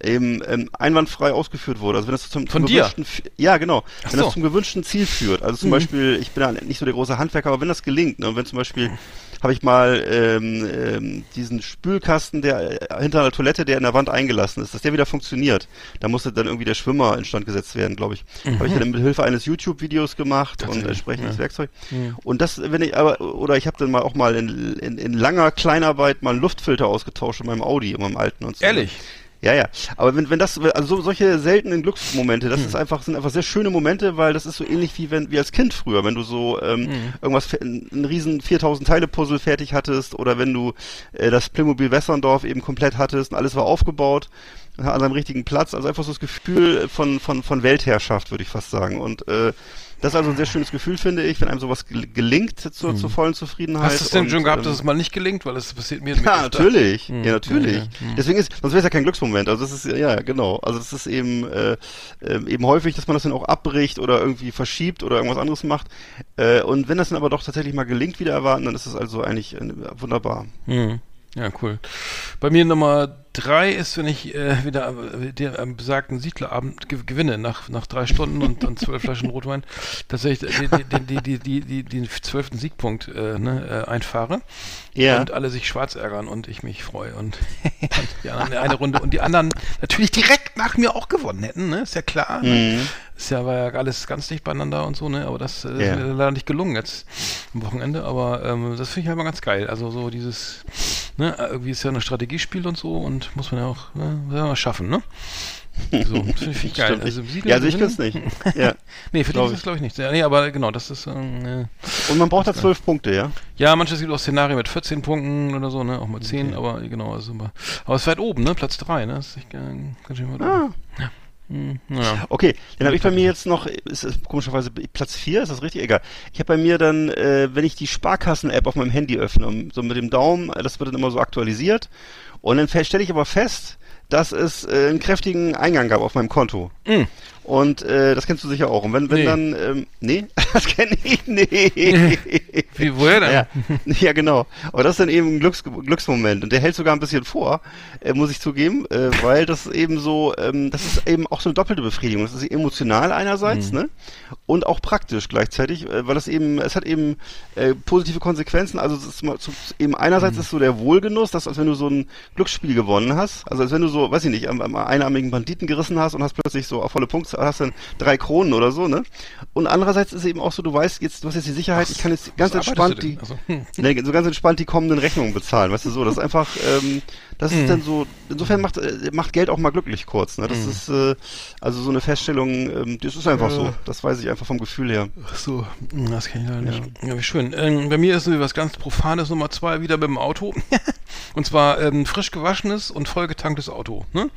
eben ähm, einwandfrei ausgeführt wurde, also wenn das zum, zum gewünschten, ja genau, Ach wenn so. das zum gewünschten Ziel führt, also zum Mhm. Beispiel, ich bin ja nicht so der große Handwerker, aber wenn das gelingt, ne, wenn zum Beispiel [laughs] habe ich mal ähm, ähm, diesen Spülkasten, der äh, hinter der Toilette, der in der Wand eingelassen ist, dass der wieder funktioniert. Da musste dann irgendwie der Schwimmer instand gesetzt werden, glaube ich. Habe ich dann mit Hilfe eines YouTube-Videos gemacht und entsprechendes ja. Werkzeug. Und das, wenn ich aber, oder ich habe dann mal auch mal in, in, in langer Kleinarbeit mal einen Luftfilter ausgetauscht in meinem Audi, in meinem alten und so. Ehrlich? Ja, ja. Aber wenn, wenn das, also so, solche seltenen Glücksmomente, Hm. das ist einfach, sind einfach sehr schöne Momente, weil das ist so ähnlich wie wenn, wie als Kind früher, wenn du so, ähm, Hm. irgendwas, fe- ein, ein riesen 4000 Teile Puzzle fertig hattest oder wenn du, äh, das Playmobil Wässerndorf eben komplett hattest und alles war aufgebaut an seinem richtigen Platz. Also einfach so das Gefühl von, von, von Weltherrschaft, würde ich fast sagen. Und, äh, das ist also ein sehr schönes Gefühl, finde ich, wenn einem sowas gel- gelingt zur, zur vollen Zufriedenheit. Hast du es denn Und, schon gehabt, ähm, dass es mal nicht gelingt? Weil es passiert mir ja, natürlich. Hm, Ja, natürlich. ja, ja, hm. Deswegen ist, sonst wäre es ja kein Glücksmoment. Also das ist, ja, genau. Also das ist eben, äh, äh, eben häufig, dass man das dann auch abbricht oder irgendwie verschiebt oder irgendwas anderes macht. Äh, und wenn das dann aber doch tatsächlich mal gelingt, wieder erwarten, dann ist es also eigentlich äh, wunderbar. Hm. Ja, cool. Bei mir Nummer drei ist, wenn ich äh, wieder äh, den am besagten Siedlerabend ge gewinne, nach, nach drei Stunden und, und zwölf Flaschen Rotwein, tatsächlich die, die, die, die, die, den zwölften Siegpunkt äh, ne, äh, einfahre Ja. und alle sich schwarz ärgern und ich mich freue und, und die anderen eine Runde und die anderen natürlich direkt nach mir auch gewonnen hätten, ne? Ist ja klar. Ne? Ist ja, war ja alles ganz dicht beieinander und so, ne? Aber das, äh, das Ja. ist mir leider nicht gelungen jetzt am Wochenende, aber ähm, das finde ich halt mal ganz geil. Also so dieses, ne, irgendwie ist ja ein Strategiespiel und so und muss man ja auch ne, ja, schaffen, ne? So, [laughs] finde ich geil. Also, ja, also ich könnte es nicht. [laughs] Ja. Nee, für dich ist das glaube ich nicht. Ja, nee, aber genau, das ist, ähm, äh, Und man braucht da zwölf Punkte, ja? ja, manches gibt auch Szenarien mit 14 Punkten oder so, ne, auch mal 10, aber genau, also aber, aber es ist weit oben, ne, Platz 3, ne, das ist echt, äh, ganz schön weit Ah. oben. Ja. Hm, naja. Okay, dann habe ich bei mir jetzt noch, ist, ist komischerweise Platz 4, ist das richtig? Egal. Ich habe bei mir dann, äh, wenn ich die Sparkassen-App auf meinem Handy öffne, so mit dem Daumen, das wird dann immer so aktualisiert. Und dann stelle ich aber fest, dass es äh, einen kräftigen Eingang gab auf meinem Konto. Mm. Und äh, das kennst du sicher auch. Und wenn, wenn Nee. dann, ähm, nee, [laughs] das kenne ich nicht. Wie, woher denn? Ja, [laughs] ja, genau. Aber das ist dann eben ein Glücks Glücksmoment. Und der hält sogar ein bisschen vor, äh, muss ich zugeben, äh, weil das eben so, ähm, das ist eben auch so eine doppelte Befriedigung. Das ist emotional einerseits, ne? Und auch praktisch gleichzeitig, äh, weil das eben, es hat eben äh, positive Konsequenzen. Also es ist mal zu, eben einerseits ist so der Wohlgenuss, dass als wenn du so ein Glücksspiel gewonnen hast, also als wenn du so, weiß ich nicht, am, am einarmigen Banditen gerissen hast und hast plötzlich so auf volle Punkte, hast dann drei Kronen oder so, ne? Und andererseits ist eben auch so, du weißt jetzt, du hast jetzt die Sicherheit, ich kann jetzt ganz Was entspannt die? Also, hm. [laughs] Nee, so ganz entspannt die kommenden Rechnungen bezahlen, weißt du so. Das ist einfach, ähm, das Mhm. ist dann so, insofern macht, äh, macht Geld auch mal glücklich kurz, ne? Das Mhm. ist, äh, also so eine Feststellung, ähm, das ist einfach so. Das weiß ich einfach vom Gefühl her. Ach so, hm, das kann ich leider nicht. Ja, wie schön. Ähm, bei mir ist so was ganz Profanes Nummer zwei wieder mit dem Auto. [laughs] und zwar ähm, frisch gewaschenes und vollgetanktes Auto. Ne?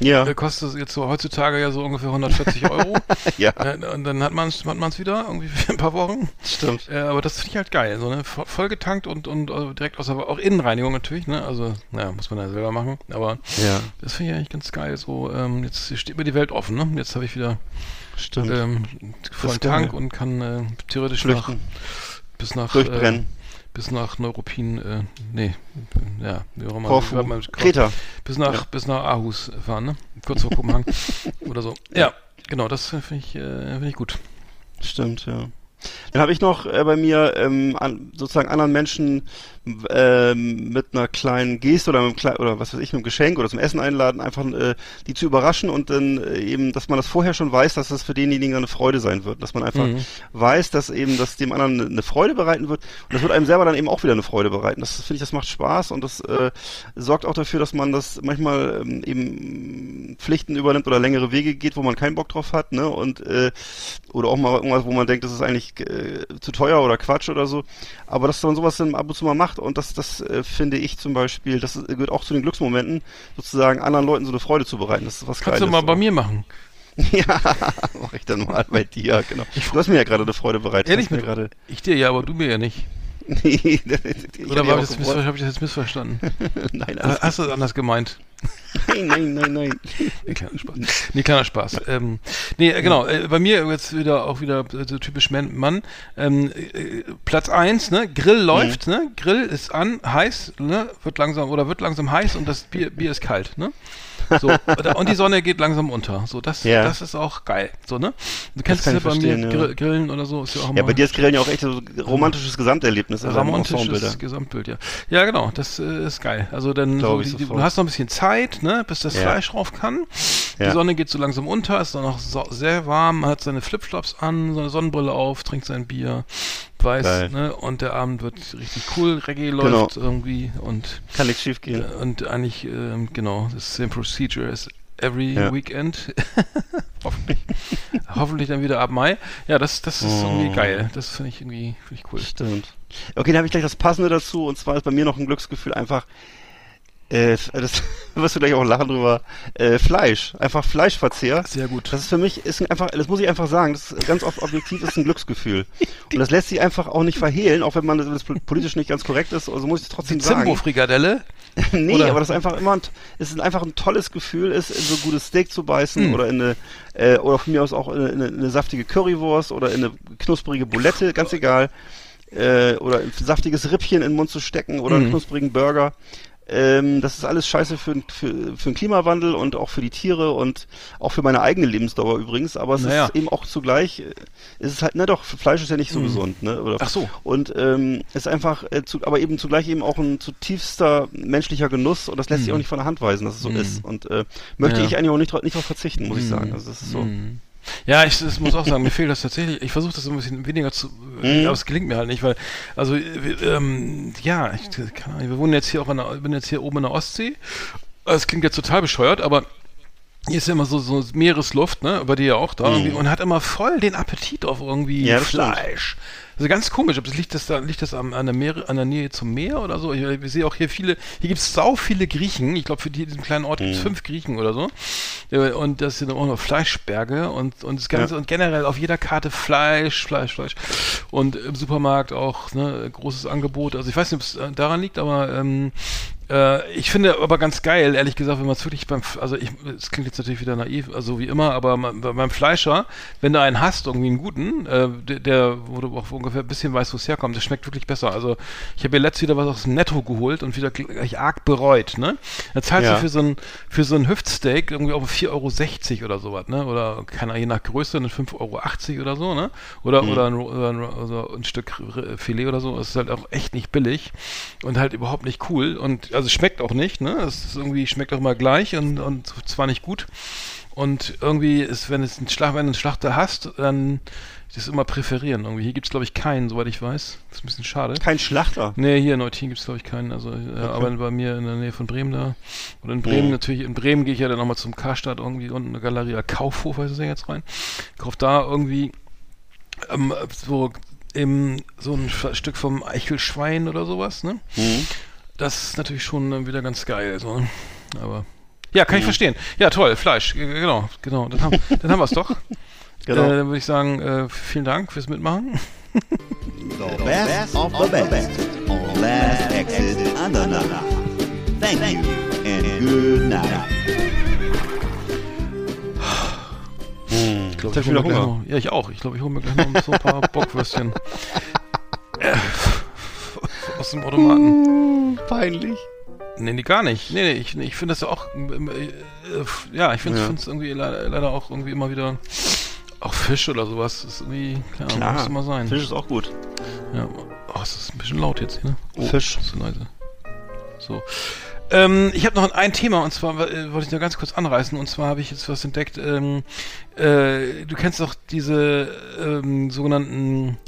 Ja, Äh, kostet jetzt so heutzutage ja so ungefähr 140 [laughs] Euro. ja, äh, und dann hat man es hat man's wieder, irgendwie für ein paar Wochen. stimmt. Äh, aber das finde ich halt geil. So, ne? Vo- Vollgetankt und, und äh, direkt aus, aber auch Innenreinigung natürlich. Ne? Also, naja, muss man ja selber machen. Aber Ja, das finde ich eigentlich ganz geil. So, ähm, jetzt steht mir die Welt offen. Ne? Jetzt habe ich wieder stimmt. ähm, vollen. Tank und kann äh, theoretisch nach, bis nach durchbrennen. Äh, bis nach Neuruppin, äh, nee, ja, wie auch immer. Korfu, Kreta. Bis nach, Ja. bis nach Aarhus fahren, ne? Kurz vor Kopenhagen [laughs] oder so. Ja, genau, das finde ich, äh, finde ich gut. Stimmt, ja. Dann habe ich noch äh, bei mir ähm, an, sozusagen anderen Menschen ähm, mit einer kleinen Geste oder mit einem oder was weiß ich, mit einem Geschenk oder zum Essen einladen, einfach äh, die zu überraschen und dann äh, eben, dass man das vorher schon weiß, dass das für denjenigen eine Freude sein wird, dass man einfach Mhm. weiß, dass eben das dem anderen eine Freude bereiten wird und das wird einem selber dann eben auch wieder eine Freude bereiten. Das finde ich, das macht Spaß und das äh, sorgt auch dafür, dass man das manchmal ähm, eben Pflichten übernimmt oder längere Wege geht, wo man keinen Bock drauf hat, ne? Und äh, oder auch mal irgendwas, wo man denkt, das ist eigentlich äh, zu teuer oder Quatsch oder so. Aber dass man sowas dann ab und zu mal macht und das, das äh, finde ich zum Beispiel, das gehört auch zu den Glücksmomenten, sozusagen anderen Leuten so eine Freude zu bereiten. Das ist was Kannst du Geiles. mal bei mir machen. [laughs] Ja, mach ich dann mal bei dir, genau. Du hast mir ja gerade eine Freude bereitet. Ehrlich mir gerade. Ich dir ja, aber du mir ja nicht. [laughs] Nee, [laughs] Oder hatte war ja das auch missver gewollt. hab ich das jetzt missverstanden? Nein, alles Hast du das anders gemeint? Nein, nein, nein, nein. Nee, kleiner Spaß. Nee, kleiner Spaß. Ähm, nee, äh, genau, äh, bei mir jetzt wieder auch wieder äh, so typisch Man. Mann. Ähm, äh, Platz eins, ne? Grill läuft, ne? Grill ist an, heiß, ne? Wird langsam oder wird langsam heiß und das Bier, Bier ist kalt, ne? So, und die Sonne geht langsam unter. So, das, Ja. das ist auch geil. So, ne? Du kennst es ja bei mir, ja. Gr- Grillen oder so, ist ja auch Ja, bei dir ist Grillen ja auch echt so ein romantisches Gesamterlebnis. Ramontisches da. Gesamtbild, ja. Ja, genau, das äh, ist geil. Also dann, so, die, die, du hast noch ein bisschen Zeit, ne, bis das. Fleisch drauf kann. Die. Sonne geht so langsam unter, ist dann noch so, sehr warm, man hat seine Flipflops an, seine Sonnenbrille auf, trinkt sein Bier, weiß, Geil. ne, und der Abend wird richtig cool, Reggae Genau. läuft irgendwie und Kann nichts schief gehen. und eigentlich, ähm, genau, the same procedure as every Ja. weekend. [laughs] hoffentlich. hoffentlich dann wieder ab Mai. Ja, das, das ist Oh. irgendwie geil. Das finde ich irgendwie finde ich cool. Stimmt. Okay, dann habe ich gleich das Passende dazu und zwar ist bei mir noch ein Glücksgefühl einfach, äh, das [laughs] wirst du gleich auch lachen drüber, äh, Fleisch. Einfach Fleischverzehr. Sehr gut. Das ist für mich, ist ein einfach, das muss ich einfach sagen, das ist ganz oft objektiv ist ein Glücksgefühl. Und das lässt sich einfach auch nicht verhehlen, auch wenn man das politisch nicht ganz korrekt ist, also muss ich es trotzdem sagen. Zimbo-Frikadelle. [laughs] nee, Oder? aber das ist einfach immer ein, es ist einfach ein tolles Gefühl, ist in so ein gutes Steak zu beißen Hm. oder in eine, äh, oder von mir aus auch in eine, in eine, in eine saftige Currywurst oder in eine knusprige Bulette, ganz egal. Äh, oder ein saftiges Rippchen in den Mund zu stecken oder einen Mhm. knusprigen Burger. Ähm, das ist alles scheiße für, für, für den Klimawandel und auch für die Tiere und auch für meine eigene Lebensdauer übrigens. Aber es Naja. ist eben auch zugleich, äh, es ist halt, na doch, Fleisch ist ja nicht so gesund, ne? Oder, Mhm. Ach so. Und ähm, ist einfach, äh, zu, aber eben zugleich eben auch ein zutiefster menschlicher Genuss und das lässt sich auch nicht von der Hand weisen, dass es so Mhm. ist. Und äh, möchte Ja. ich eigentlich auch nicht, nicht darauf verzichten, muss ich sagen. Also das ist so. Mhm. Ja, ich das muss auch sagen, mir fehlt das tatsächlich. Ich versuche das so ein bisschen weniger zu, Mhm. aber es gelingt mir halt nicht, weil, also, ähm, ja, ich, keine Ahnung, wir wohnen jetzt hier auch in der, ich bin jetzt hier oben in der Ostsee. Es klingt jetzt total bescheuert, aber hier ist ja immer so, so Meeresluft, ne, bei dir ja auch da, irgendwie, und hat immer voll den Appetit auf irgendwie Mhm. Ja, das stimmt. Also ganz komisch, ob das liegt das da, liegt das am, an der Meer, an der Nähe zum Meer oder so? Ich, ich sehe auch hier viele, hier gibt es sau viele Griechen. Ich glaube, für die, diesen kleinen Ort gibt Mhm. es fünf Griechen oder so. Ja, Und das sind auch noch Fleischberge und, und das Ganze Ja. und generell auf jeder Karte Fleisch, Fleisch, Fleisch. Und im Supermarkt auch, ne, großes Angebot. Also ich weiß nicht, ob es äh, daran liegt, aber ähm, äh, ich finde aber ganz geil, ehrlich gesagt, wenn man es wirklich beim, also ich, es klingt jetzt natürlich wieder naiv, also wie immer, aber man, beim Fleischer, wenn du einen hast, irgendwie einen guten, äh, der, der, wo du auch ungefähr ein bisschen weißt, wo es herkommt, der schmeckt wirklich besser. Also ich habe mir letztes wieder was aus dem Netto geholt und wieder gleich arg bereut, ne? Da zahlst Ja. du für so ein, für so ein Hüftsteak irgendwie auch 4,60 Euro oder sowas, ne? Oder keine Ahnung, je nach Größe, dann 5,80 Euro oder so, ne? Oder, Mhm. oder, ein, oder ein, also ein Stück Filet oder so. Das ist halt auch echt nicht billig und halt überhaupt nicht cool. Und also schmeckt auch nicht, ne? Es ist irgendwie, schmeckt auch immer gleich und, und zwar nicht gut. Und irgendwie ist, wenn es einen Schlag, wenn du einen Schlachter hast, dann das immer präferieren. Irgendwie. Hier gibt es, glaube ich, keinen, soweit ich weiß. Das ist ein bisschen schade. Kein Schlachter. Nee, hier in Neutin gibt es, glaube ich, keinen. Also, äh, aber bei mir in der Nähe von Bremen da. Und in Bremen Mhm. natürlich, in Bremen gehe ich ja dann nochmal zum Karstadt irgendwie unten eine Galeria Kaufhof, heißt es ja jetzt rein. Kauf da irgendwie ähm, so im, so ein Stück vom Eichelschwein oder sowas, ne? Mhm. Das ist natürlich schon äh, wieder ganz geil, so. ne? Aber. Ja, kann ich Mhm. verstehen. Ja, toll, Fleisch, genau, genau. Dann haben, [laughs] dann haben wir es doch. Genau. Äh, dann würde ich sagen, äh, vielen Dank fürs Mitmachen. The best of the best on Last Exit Andernach. Thank you and good night. Ich hab ich hol wieder mir gleich Hunger. noch, ja, ich auch. Ich glaube, ich hole mir gleich noch so ein paar [laughs] Bockwürstchen. Aus dem Automaten. Peinlich. Nee, nee, gar nicht. Nee, nee, ich, ich finde das auch, ähm, äh, ja, ich finde Ja. es irgendwie leider, leider auch irgendwie immer wieder, auch Fisch oder sowas, ist irgendwie, klar, Klar. muss immer sein. Fisch ist auch gut. Ja, oh, es ist ein bisschen laut jetzt hier, ne? Oh, Fisch. Ist so leise. So. Ähm, ich habe noch ein Thema und zwar äh, wollte ich nur ganz kurz anreißen und zwar habe ich jetzt was entdeckt. Ähm, äh, du kennst doch diese ähm, sogenannten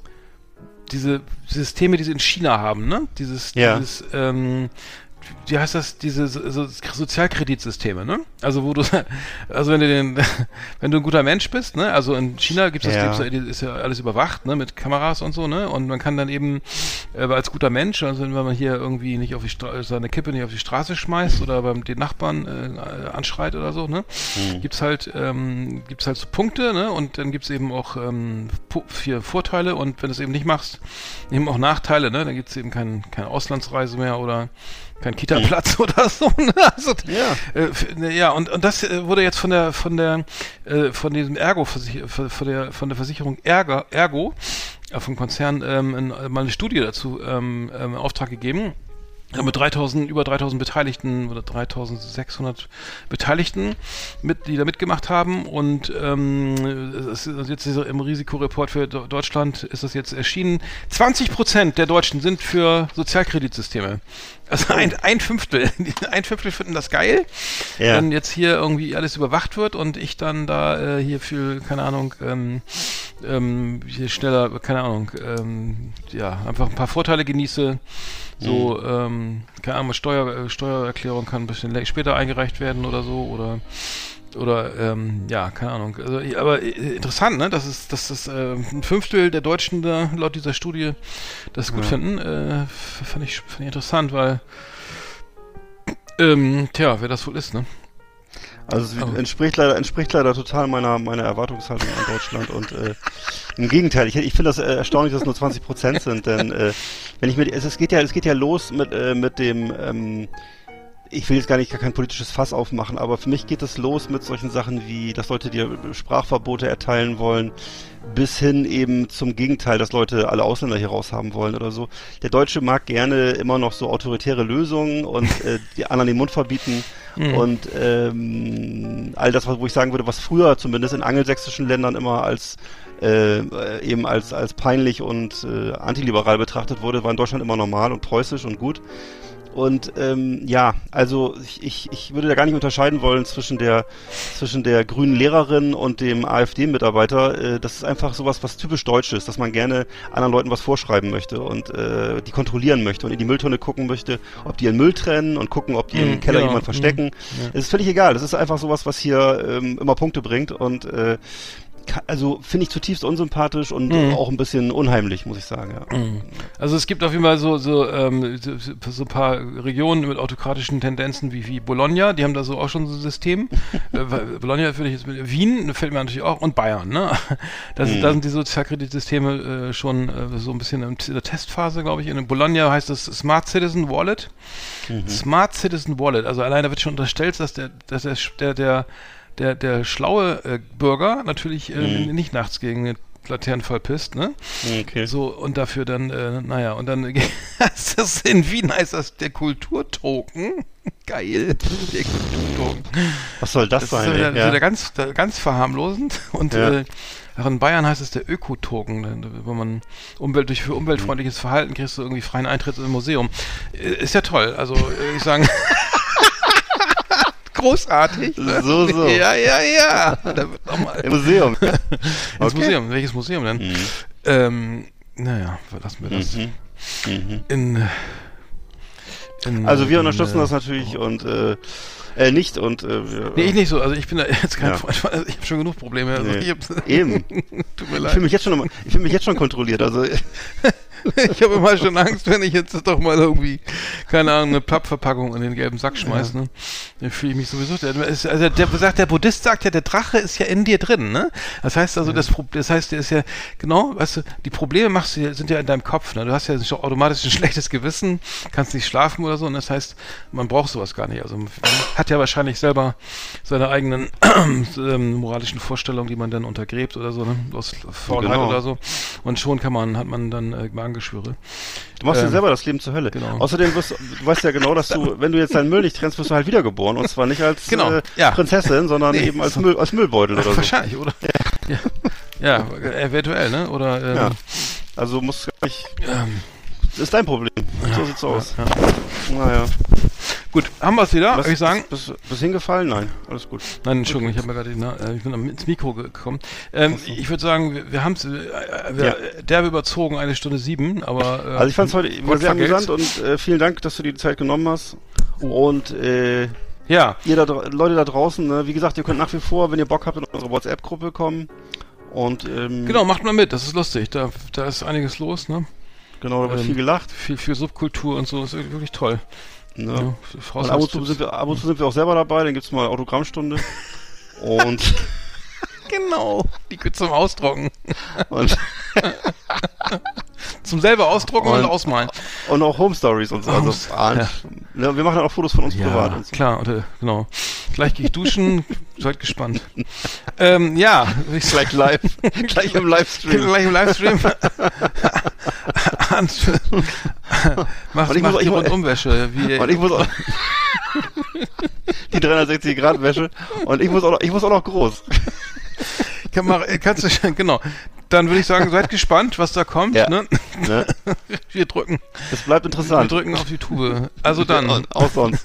diese Systeme, die sie in China haben, ne? Dieses, Ja. dieses ähm, wie heißt das, diese so, so Sozialkreditsysteme, ne? Also wo du, also wenn du den, [laughs] wenn du ein guter Mensch bist, ne? Also in China gibt's das, Ja. gibt's, ja- ist ja alles überwacht, ne? Mit Kameras und so, ne? Und man kann dann eben äh, als guter Mensch, also wenn man hier irgendwie nicht auf die Stra seine Kippe nicht auf die Straße schmeißt oder beim den Nachbarn äh, anschreit oder so, ne? Gibt's halt, ähm, gibt's halt so Punkte, ne? Und dann gibt's eben auch ähm, vier Vorteile und wenn du es eben nicht machst, eben auch Nachteile, ne? Dann gibt's eben kein, keine Auslandsreise mehr oder kein Kita-Platz oder so. Ne? Also, Ja. äh, ne, ja, und, und das äh, wurde jetzt von der von der äh, von diesem Ergo von der von der Versicherung Ergo, Ergo vom Konzern ähm, in, äh, mal eine Studie dazu ähm, ähm, in Auftrag gegeben. Ja, mit 3000, über 3000 Beteiligten oder 3600 Beteiligten, mit, die da mitgemacht haben. Und ähm, es ist jetzt im Risikoreport für Deutschland ist das jetzt erschienen. 20 Prozent der Deutschen sind für Sozialkreditsysteme. Also ein, ein Fünftel. [laughs] Ein Fünftel finden das geil, ja. wenn jetzt hier irgendwie alles überwacht wird und ich dann da äh, hier für, keine Ahnung, ähm, ähm, hier schneller, keine Ahnung, ähm, ja, einfach ein paar Vorteile genieße so, mhm. ähm, keine Ahnung, Steuer, äh, Steuererklärung kann ein bisschen später eingereicht werden oder so oder oder ähm, ja, keine Ahnung. Also, aber äh, interessant, ne? Das ist, dass das äh, ein Fünftel der Deutschen da laut dieser Studie das gut ja. finden. Äh, fand ich, fand ich interessant, weil ähm, tja, wer das wohl ist, ne? Also es oh. entspricht leider entspricht leider total meiner meiner Erwartungshaltung an Deutschland und äh, im Gegenteil, ich, ich finde das äh, erstaunlich, dass es nur 20 Prozent sind, denn äh, wenn ich mir es, es geht ja es geht ja los mit äh, mit dem ähm, ich will jetzt gar nicht gar kein politisches Fass aufmachen, aber für mich geht es los mit solchen Sachen wie, dass Leute dir Sprachverbote erteilen wollen, bis hin eben zum Gegenteil, dass Leute alle Ausländer hier raus haben wollen oder so. Der Deutsche mag gerne immer noch so autoritäre Lösungen und äh, die anderen den Mund verbieten. Mhm. Und ähm, all das, wo ich sagen würde, was früher zumindest in angelsächsischen Ländern immer als äh, eben als als peinlich und äh, antiliberal betrachtet wurde, war in Deutschland immer normal und preußisch und gut. Und ähm, ja, also ich, ich, ich würde da gar nicht unterscheiden wollen zwischen der zwischen der grünen Lehrerin und dem AfD-Mitarbeiter. Äh, das ist einfach sowas, was typisch deutsch ist, dass man gerne anderen Leuten was vorschreiben möchte und äh, die kontrollieren möchte und in die Mülltonne gucken möchte, ob die ihren Müll trennen und gucken, ob die mhm, im Keller ja, jemand verstecken. Mhm, ja. Es ist völlig egal. Das ist einfach sowas, was hier ähm, immer Punkte bringt und äh, also finde ich zutiefst unsympathisch und mhm. auch ein bisschen unheimlich, muss ich sagen. Ja. Mhm. Also es gibt auf jeden Fall so so, ähm, so, so ein paar Regionen mit autokratischen Tendenzen wie, wie Bologna, die haben da so auch schon so ein System. [laughs] äh, Bologna finde ich jetzt mit Wien, fällt mir natürlich auch, und Bayern, ne? [laughs] Das, mhm. Da sind die Sozialkreditsysteme äh, schon äh, so ein bisschen in der Testphase, glaube ich. In Bologna heißt es Smart Citizen Wallet. Mhm. Smart Citizen Wallet, also alleine wird schon unterstellt, dass der, dass der, der, der der, der schlaue äh, Bürger natürlich äh, mhm. nicht nachts gegen den Laternenfall pisst, ne? Okay. So, und dafür dann, äh, naja, und dann [laughs] ist das in Wien heißt das der Kulturtoken. [laughs] Geil. Der Kulturtoken. Was soll das, das sein? Ist wieder, ja. wieder ganz, ganz verharmlosend. Und ja. äh, in Bayern heißt es der Ökotoken, wenn man Umwelt durch für umweltfreundliches Verhalten kriegst du irgendwie freien Eintritt im Museum. Äh, ist ja toll. Also äh, ich sagen. [laughs] großartig. Ne? So, so. [laughs] Ja, ja, ja. Da wird noch mal. Im Museum. [laughs] Ins okay. Museum. Welches Museum denn? Mhm. Ähm, naja, lassen wir das. Mhm. Mhm. In, in, also wir unterstützen in, das natürlich oh. und äh, äh, nicht und äh, Nee, ich nicht so. Also ich bin da [laughs] jetzt kein ja. Freund. Also ich habe schon genug Probleme. Also nee. Eben. Tut mir leid. Ich fühle mich jetzt schon ich fühle mich jetzt schon kontrolliert. Also [laughs] ich habe immer schon Angst, wenn ich jetzt doch mal irgendwie, keine Ahnung, eine Pappverpackung in den gelben Sack schmeiße. Ja. Ne? Dann fühle ich mich sowieso. Also der, sagt, der Buddhist sagt ja, der Drache ist ja in dir drin, ne? Das heißt also, ja. das, das heißt, der ist ja, genau, weißt du, die Probleme machst du, sind ja in deinem Kopf, ne? Du hast ja automatisch ein [laughs] schlechtes Gewissen, kannst nicht schlafen oder so, und das heißt, man braucht sowas gar nicht. Also man hat ja wahrscheinlich selber seine eigenen [clears throat] ähm, moralischen Vorstellungen, die man dann untergräbt oder so, ne? Aus Faulheit genau. oder so. Und schon kann man, hat man dann äh, Magengeschwüre. Du machst ähm, dir selber das Leben zur Hölle. Genau. Außerdem wirst du weißt ja genau, dass du, [laughs] wenn du jetzt deinen Müll nicht trennst, wirst du halt wiedergeboren. Und zwar nicht als genau, äh, ja. Prinzessin, sondern nee, eben als. Müll, als Müllbeutel oder so. Wahrscheinlich, oder? Ja, ja. ja eventuell, ne? Oder, ähm, ja. Also muss gar nicht. Ähm, das ist dein Problem. so sieht's aus. Naja. Gut, haben wir es wieder, würde ich sagen. Bist, bist hingefallen? Nein, alles gut. Nein, Entschuldigung, ich habe mir gerade, äh, ich bin ins Mikro gekommen. Ähm, so. Ich würde sagen, wir, wir haben es, äh, wir, ja. derbe überzogen, eine Stunde sieben, aber. Äh, also ich fand es heute sehr amüsant und äh, vielen Dank, dass du dir die Zeit genommen hast. Und äh, ja. Ihr da, Leute da draußen, ne, wie gesagt, ihr könnt nach wie vor, wenn ihr Bock habt, in unsere WhatsApp-Gruppe kommen. Und ähm, genau, macht mal mit, das ist lustig. Da, da ist einiges los, ne? Genau, da wird ähm, viel gelacht. Viel, viel Subkultur und so, das ist wirklich toll. Ne? Ja, ab und, zu sind wir, ab und zu sind wir auch selber dabei, dann gibt's mal Autogrammstunde. [laughs] und genau, die zum Ausdrucken. Und [laughs] zum selber ausdrucken und, und, ausmalen. Und auch Home Stories und so. Also, ah, ja. ne, wir machen auch Fotos von uns ja, privat. Und so. Klar, und, äh, genau. Gleich gehe ich duschen, [laughs] seid gespannt. ähm, ja. [laughs] Gleich live. Gleich im Livestream. Gleich im Livestream. Mach, Und ich mach muss- die Rundumwäsche. Wie, Und ich muss auch die 360 Grad Wäsche und ich muss auch noch, ich muss auch noch groß. [laughs] kann man, kannst du genau. Dann würde ich sagen, seid gespannt, was da kommt. Ja. Ne? Ne? [laughs] Wir drücken, Das bleibt wir interessant. drücken auf die Tube. Also dann, auch sonst.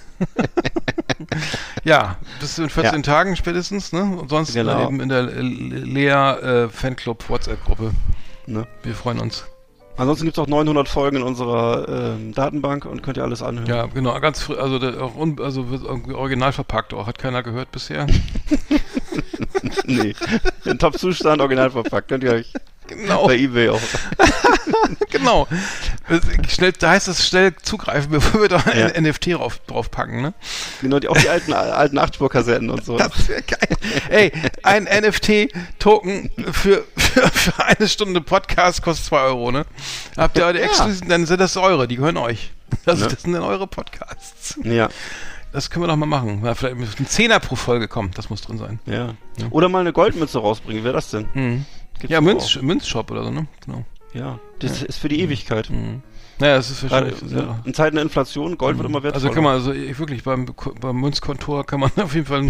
[laughs] ja, bis in 14 Ja. Tagen spätestens, ne? Und sonst Genau. eben in der Lea äh, Fanclub WhatsApp-Gruppe. Ne? Wir freuen uns. Ansonsten gibt es auch 900 Folgen in unserer ähm, Datenbank und könnt ihr alles anhören. Ja, genau, ganz früh, also der, also original verpackt auch, hat keiner gehört bisher. [laughs] nee. In Top-Zustand, original verpackt. Könnt ihr euch Genau, bei Ebay auch. [laughs] genau. Schnell, da heißt es schnell zugreifen, [laughs] bevor wir da Ja. ein NFT drauf, draufpacken, ne? Genau, die, auch die alten, alten Achtspurkassetten und so. Das wäre geil. Ey, ein NFT-Token für, für, für eine Stunde Podcast kostet 2 Euro, ne? Habt ihr eure Ja. exklusiven, dann sind das eure, die gehören euch. Das, Ne? das sind dann eure Podcasts. Ja, Das können wir doch mal machen. Ja, vielleicht mit ein Zehner pro Folge kommt, das muss drin sein. ja. Oder mal eine Goldmütze rausbringen, wie wäre das denn? Mhm. Ja, Münz. Münzshop oder so, ne? Genau. Ja, das ist für die Ewigkeit. Mhm. Naja, das ist wahrscheinlich. ne, ja. in Zeiten der Inflation, Gold wird immer wertvoller. Also kann man, also ich, wirklich beim, beim Münzkontor kann man [laughs] auf jeden Fall,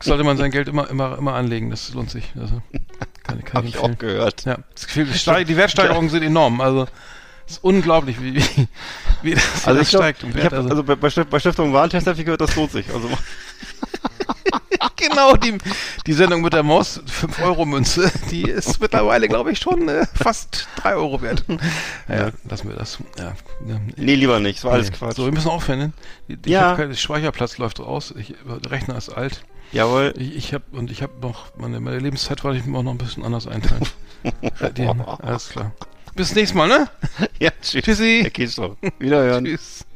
sollte man sein Geld immer, immer, immer anlegen. Das lohnt sich. Also, [laughs] kann, kann Hab ich ich auch gehört. Ja, die Steig- die Wertsteigerungen [laughs] sind enorm. Also ist unglaublich, wie, wie, wie das, Also ich glaub, steigt. ich hab, also, also bei, bei, Stift, bei Stiftung Warentest habe ich gehört, das lohnt sich. Also [laughs] genau, die, die Sendung mit der Maus, 5-Euro-Münze, die ist mittlerweile, glaube ich, schon äh, fast 3 Euro wert. Naja, lassen wir das. Ja, ja. nee, lieber nicht. Das war alles Nee. Quatsch. So, wir müssen aufhören. Ne? Ich Ja. hab kein, der Speicherplatz läuft aus. Ich, der Rechner ist alt. Jawohl. Ich, ich habe und ich habe noch meine, meine Lebenszeit wollte ich mir auch noch ein bisschen anders einteilen. [laughs] Die, alles klar. Bis nächstes Mal, ne? [laughs] Ja, tschüss. Tschüssi. Herr Kiestrow. Wiederhören. Tschüss.